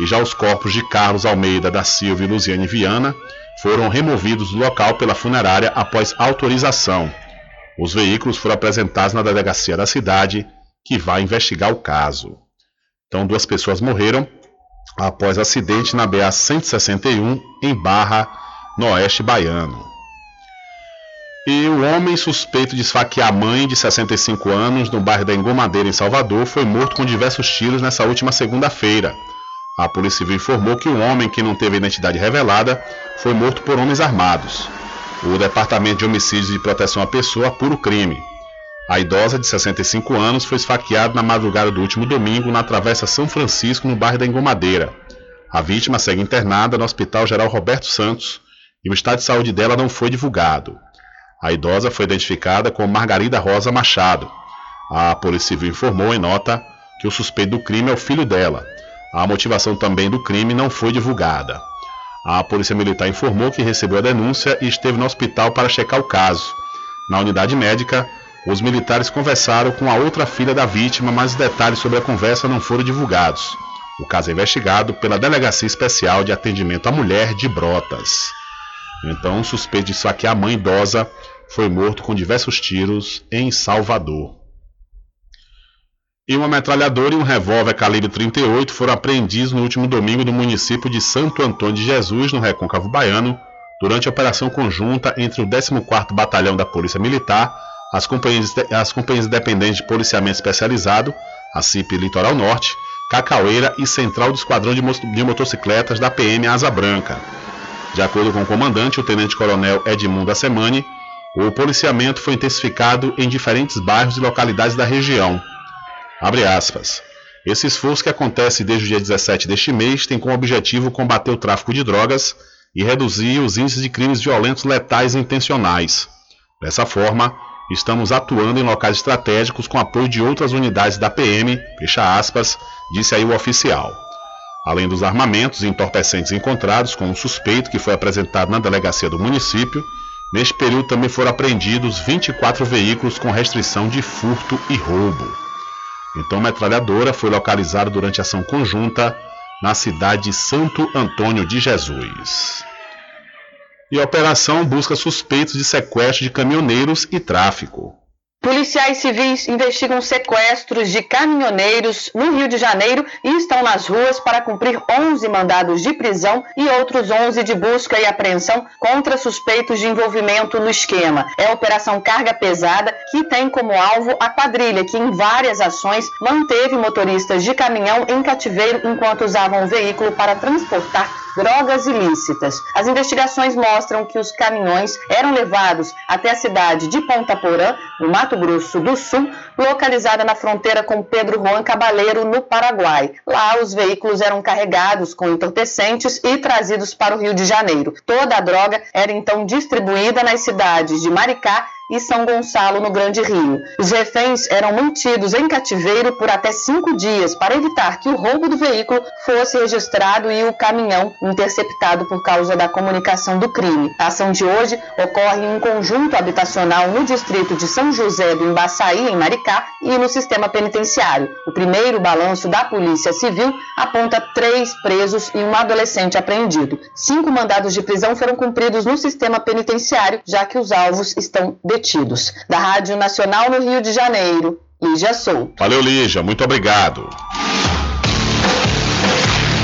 e já os corpos de Carlos Almeida da Silva e Luziane Viana foram removidos do local pela funerária após autorização. Os veículos foram apresentados na delegacia da cidade, que vai investigar o caso. Então, duas pessoas morreram após acidente na BA 161 em Barra, no oeste baiano. E o homem suspeito de esfaquear a mãe de 65 anos no bairro da Engomadeira, em Salvador, foi morto com diversos tiros nessa última segunda-feira. A Polícia Civil informou que o homem, que não teve identidade revelada, foi morto por homens armados. O Departamento de Homicídios e Proteção à Pessoa apura o crime. A idosa de 65 anos foi esfaqueada na madrugada do último domingo na Travessa São Francisco, no bairro da Engomadeira. A vítima segue internada no Hospital Geral Roberto Santos e o estado de saúde dela não foi divulgado. A idosa foi identificada como Margarida Rosa Machado. A Polícia Civil informou em nota que o suspeito do crime é o filho dela. A motivação também do crime não foi divulgada. A Polícia Militar informou que recebeu a denúncia e esteve no hospital para checar o caso. Na unidade médica, os militares conversaram com a outra filha da vítima, mas detalhes sobre a conversa não foram divulgados. O caso é investigado pela Delegacia Especial de Atendimento à Mulher de Brotas. Então, suspeito de saquear a mãe idosa foi morto com diversos tiros em Salvador. E uma metralhadora e um revólver calibre 38 foram apreendidos no último domingo no município de Santo Antônio de Jesus, no Recôncavo Baiano, durante a operação conjunta entre o 14º Batalhão da Polícia Militar, as companhias, as companhias independentes de policiamento especializado, a CIP Litoral Norte, Cacaueira e Central do Esquadrão de, de Motocicletas da PM Asa Branca. De acordo com o comandante, o tenente-coronel Edmundo Assemani, o policiamento foi intensificado em diferentes bairros e localidades da região. Abre aspas. Esse esforço que acontece desde o dia 17 deste mês tem como objetivo combater o tráfico de drogas e reduzir os índices de crimes violentos letais e intencionais. Dessa forma, estamos atuando em locais estratégicos com apoio de outras unidades da PM, fecha aspas, disse aí o oficial. Além dos armamentos e entorpecentes encontrados com um suspeito que foi apresentado na delegacia do município, neste período também foram apreendidos 24 veículos com restrição de furto e roubo. Então, a metralhadora foi localizada durante ação conjunta na cidade de Santo Antônio de Jesus. E a operação busca suspeitos de sequestro de caminhoneiros e tráfico. Policiais civis investigam sequestros de caminhoneiros no Rio de Janeiro e estão nas ruas para cumprir 11 mandados de prisão e outros 11 de busca e apreensão contra suspeitos de envolvimento no esquema. É a Operação Carga Pesada que tem como alvo a quadrilha que em várias ações manteve motoristas de caminhão em cativeiro enquanto usavam o veículo para transportar drogas ilícitas. As investigações mostram que os caminhões eram levados até a cidade de Ponta Porã, no Mato Grosso do Sul, localizada na fronteira com Pedro Juan Cabaleiro, no Paraguai. Lá, os veículos eram carregados com entorpecentes e trazidos para o Rio de Janeiro. Toda a droga era então distribuída nas cidades de Maricá e São Gonçalo, no Grande Rio. Os reféns eram mantidos em cativeiro por até cinco dias para evitar que o roubo do veículo fosse registrado e o caminhão interceptado por causa da comunicação do crime. A ação de hoje ocorre em um conjunto habitacional no distrito de São José do Embaçaí, em Maricá, e no sistema penitenciário. O primeiro balanço da Polícia Civil aponta três presos e um adolescente apreendido. Cinco mandados de prisão foram cumpridos no sistema penitenciário, já que os alvos estão detidos. Da Rádio Nacional no Rio de Janeiro, Lígia Souto. Valeu, Lígia. Muito obrigado.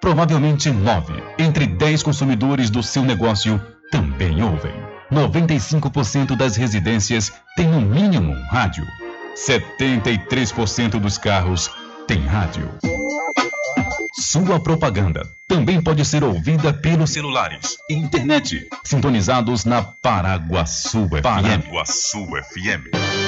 Provavelmente nove entre dez consumidores do seu negócio também ouvem. 95% das residências têm no mínimo um rádio. 73% dos carros têm rádio. Sua propaganda também pode ser ouvida pelos celulares e internet, sintonizados na Paraguaçu FM. Paraguaçu FM.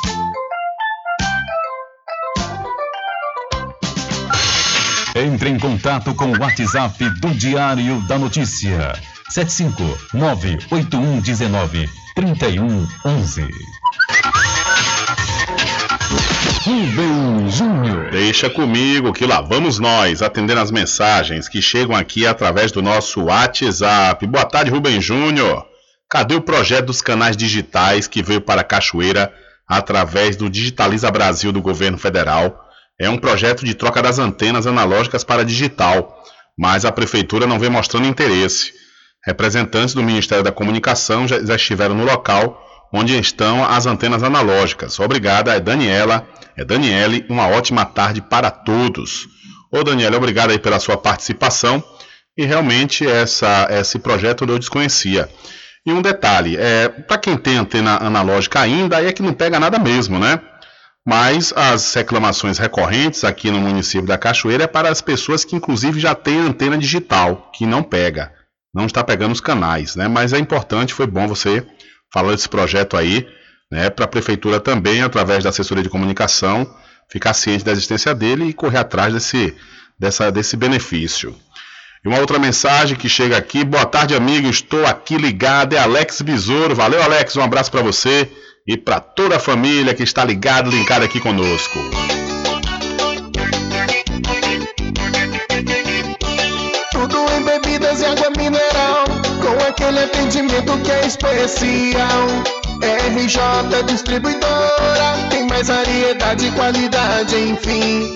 Entre em contato com o WhatsApp do Diário da Notícia. 759-8119-3111. Rubem Júnior. Deixa comigo que lá vamos nós atendendo as mensagens que chegam aqui através do nosso WhatsApp. Boa tarde, Rubem Júnior. Cadê o projeto dos canais digitais que veio para a Cachoeira através do Digitaliza Brasil do governo federal? É um projeto de troca das antenas analógicas para digital, mas a prefeitura não vem mostrando interesse. Representantes do Ministério da Comunicação já, já estiveram no local onde estão as antenas analógicas. Obrigada, é Daniela. É Daniele, uma ótima tarde para todos. Ô Daniela, obrigado aí pela sua participação. E realmente essa, esse projeto eu desconhecia. E um detalhe, é, para quem tem antena analógica ainda, aí é que não pega nada mesmo, né? Mas as reclamações recorrentes aqui no município da Cachoeira é para as pessoas que inclusive já têm antena digital, que não pega, não está pegando os canais, né? Mas é importante, foi bom você falar desse projeto aí, né? Para a prefeitura também, através da assessoria de comunicação, ficar ciente da existência dele e correr atrás desse, dessa, desse benefício. E uma outra mensagem que chega aqui, boa tarde amigo, estou aqui ligado, é Alex Besouro, valeu Alex, um abraço para você e para toda a família que está ligado, linkado aqui conosco. Tudo em bebidas e água mineral, com aquele atendimento que é especial. RJ Distribuidora, tem mais variedade e qualidade, enfim.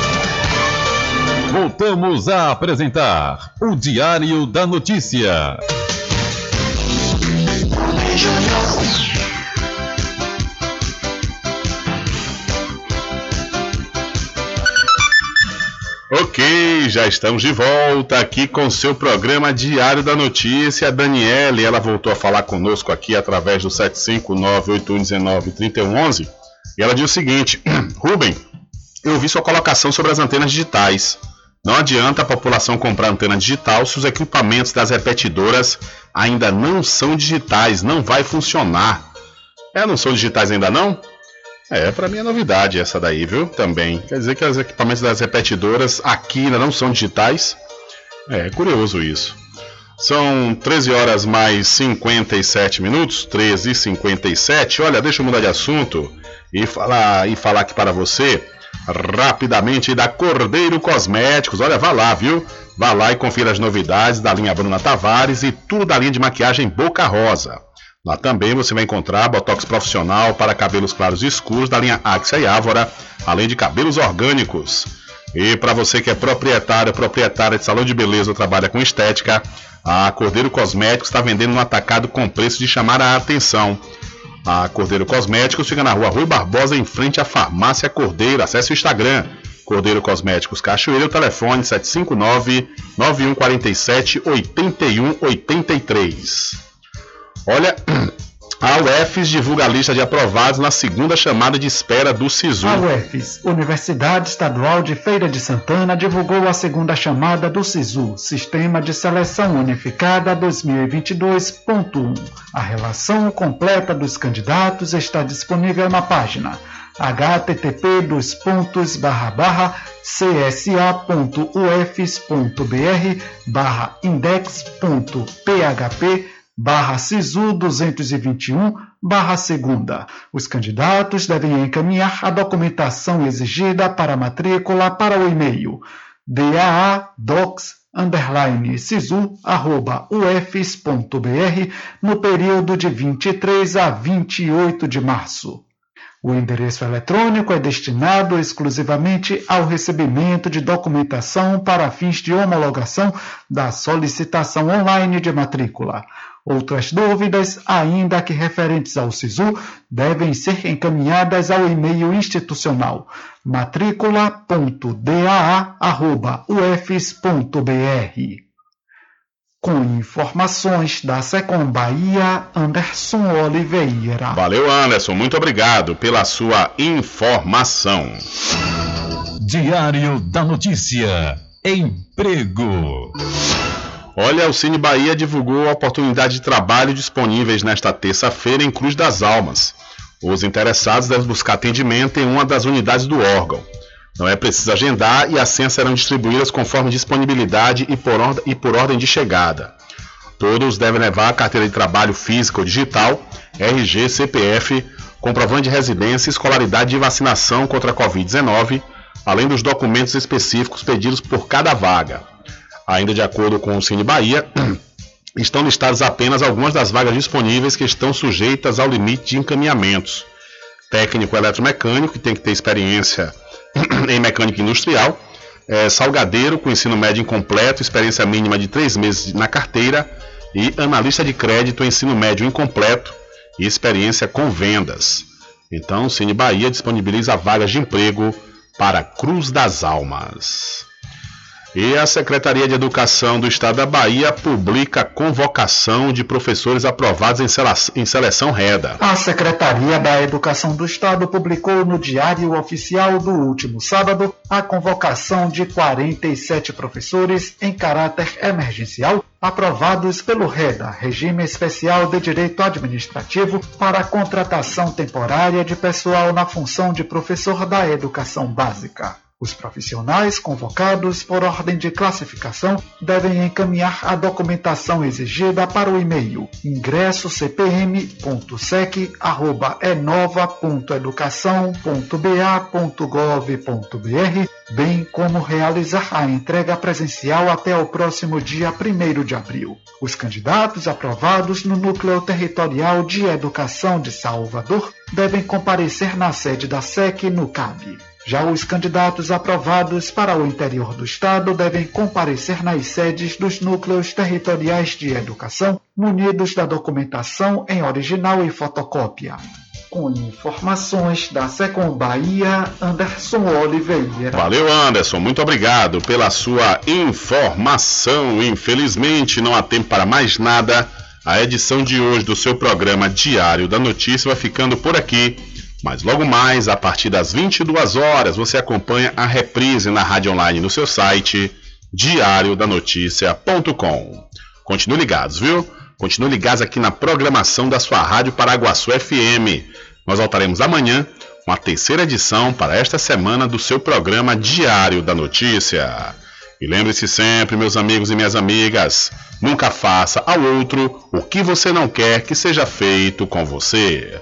Voltamos a apresentar o Diário da Notícia. Ok, já estamos de volta aqui com seu programa Diário da Notícia. A Daniele, ela voltou a falar conosco aqui através do 759-8119-3111 e ela diz o seguinte: [CLEARS THROAT] Rubem, eu vi sua colocação sobre as antenas digitais. Não adianta a população comprar antena digital se os equipamentos das repetidoras ainda não são digitais, não vai funcionar. É, não são digitais ainda não? É, para mim é novidade essa daí, viu? Também. Quer dizer que os equipamentos das repetidoras aqui ainda não são digitais? É, curioso isso. São 13 horas mais 57 minutos, 13 e 57. Olha, deixa eu mudar de assunto e falar, e falar aqui para você rapidamente da Cordeiro Cosméticos. Olha, vá lá, viu? Vá lá e confira as novidades da linha Bruna Tavares e tudo da linha de maquiagem Boca Rosa. Lá também você vai encontrar botox profissional para cabelos claros e escuros da linha Axia e Ávora, além de cabelos orgânicos. E para você que é proprietário, proprietária de salão de beleza ou trabalha com estética, a Cordeiro Cosméticos está vendendo um atacado com preço de chamar a atenção. A Cordeiro Cosméticos fica na rua Rui Barbosa, em frente à Farmácia Cordeiro. Acesse o Instagram, Cordeiro Cosméticos Cachoeira, o telefone 759-9147-8183. Olha, [CLEARS THROAT] a UFES divulga a lista de aprovados na segunda chamada de espera do SISU. A UFES, Universidade Estadual de Feira de Santana, divulgou a segunda chamada do SISU, Sistema de Seleção Unificada 2022.1. A relação completa dos candidatos está disponível na página http csa.ufes.br index.php barra SISU 221 barra segunda. Os candidatos devem encaminhar a documentação exigida para matrícula para o e-mail daadocs underline arroba ufes.br no período de 23 a 28 de março. O endereço eletrônico é destinado exclusivamente ao recebimento de documentação para fins de homologação da solicitação online de matrícula. Outras dúvidas, ainda que referentes ao SISU, devem ser encaminhadas ao e-mail institucional matrícula.daa.ufs.br. Com informações da Secom Bahia, Anderson Oliveira. Valeu, Anderson. Muito obrigado pela sua informação. Diário da Notícia. Emprego. Olha, o Cine Bahia divulgou a oportunidade de trabalho disponíveis nesta terça-feira em Cruz das Almas. Os interessados devem buscar atendimento em uma das unidades do órgão. Não é preciso agendar e as senhas serão distribuídas conforme disponibilidade e por, ordem, e por ordem de chegada. Todos devem levar a carteira de trabalho física ou digital, RG, CPF, comprovante de residência e escolaridade de vacinação contra a Covid-19, além dos documentos específicos pedidos por cada vaga. Ainda de acordo com o Cine Bahia, [CLEARS THROAT] estão listadas apenas algumas das vagas disponíveis que estão sujeitas ao limite de encaminhamentos. Técnico eletromecânico, que tem que ter experiência [CLEARS THROAT] em mecânica industrial, é, salgadeiro com ensino médio incompleto, experiência mínima de três meses na carteira, e analista de crédito, ensino médio incompleto e experiência com vendas. Então, o Cine Bahia disponibiliza vagas de emprego para Cruz das Almas. E a Secretaria de Educação do Estado da Bahia publica convocação de professores aprovados em seleção REDA. A Secretaria da Educação do Estado publicou no Diário Oficial do último sábado a convocação de 47 professores em caráter emergencial aprovados pelo REDA, Regime Especial de Direito Administrativo, para a contratação temporária de pessoal na função de professor da educação básica. Os profissionais convocados por ordem de classificação devem encaminhar a documentação exigida para o e-mail ingressocpm.sec@enova.educação.ba.gov.br, bem como realizar a entrega presencial até o próximo dia 1 de abril. Os candidatos aprovados no Núcleo Territorial de Educação de Salvador devem comparecer na sede da SEC no CAB. Já os candidatos aprovados para o interior do Estado devem comparecer nas sedes dos núcleos territoriais de educação, munidos da documentação em original e fotocópia. Com informações da Secom Bahia, Anderson Oliveira. Valeu, Anderson. Muito obrigado pela sua informação. Infelizmente, não há tempo para mais nada. A edição de hoje do seu programa Diário da Notícia vai ficando por aqui. Mas logo mais, a partir das 22 horas, você acompanha a reprise na rádio online no seu site diariodanoticia.com. Continue ligados, viu? Continue ligados aqui na programação da sua rádio Paraguaçu FM. Nós voltaremos amanhã com a terceira edição para esta semana do seu programa Diário da Notícia. E lembre-se sempre, meus amigos e minhas amigas, nunca faça ao outro o que você não quer que seja feito com você.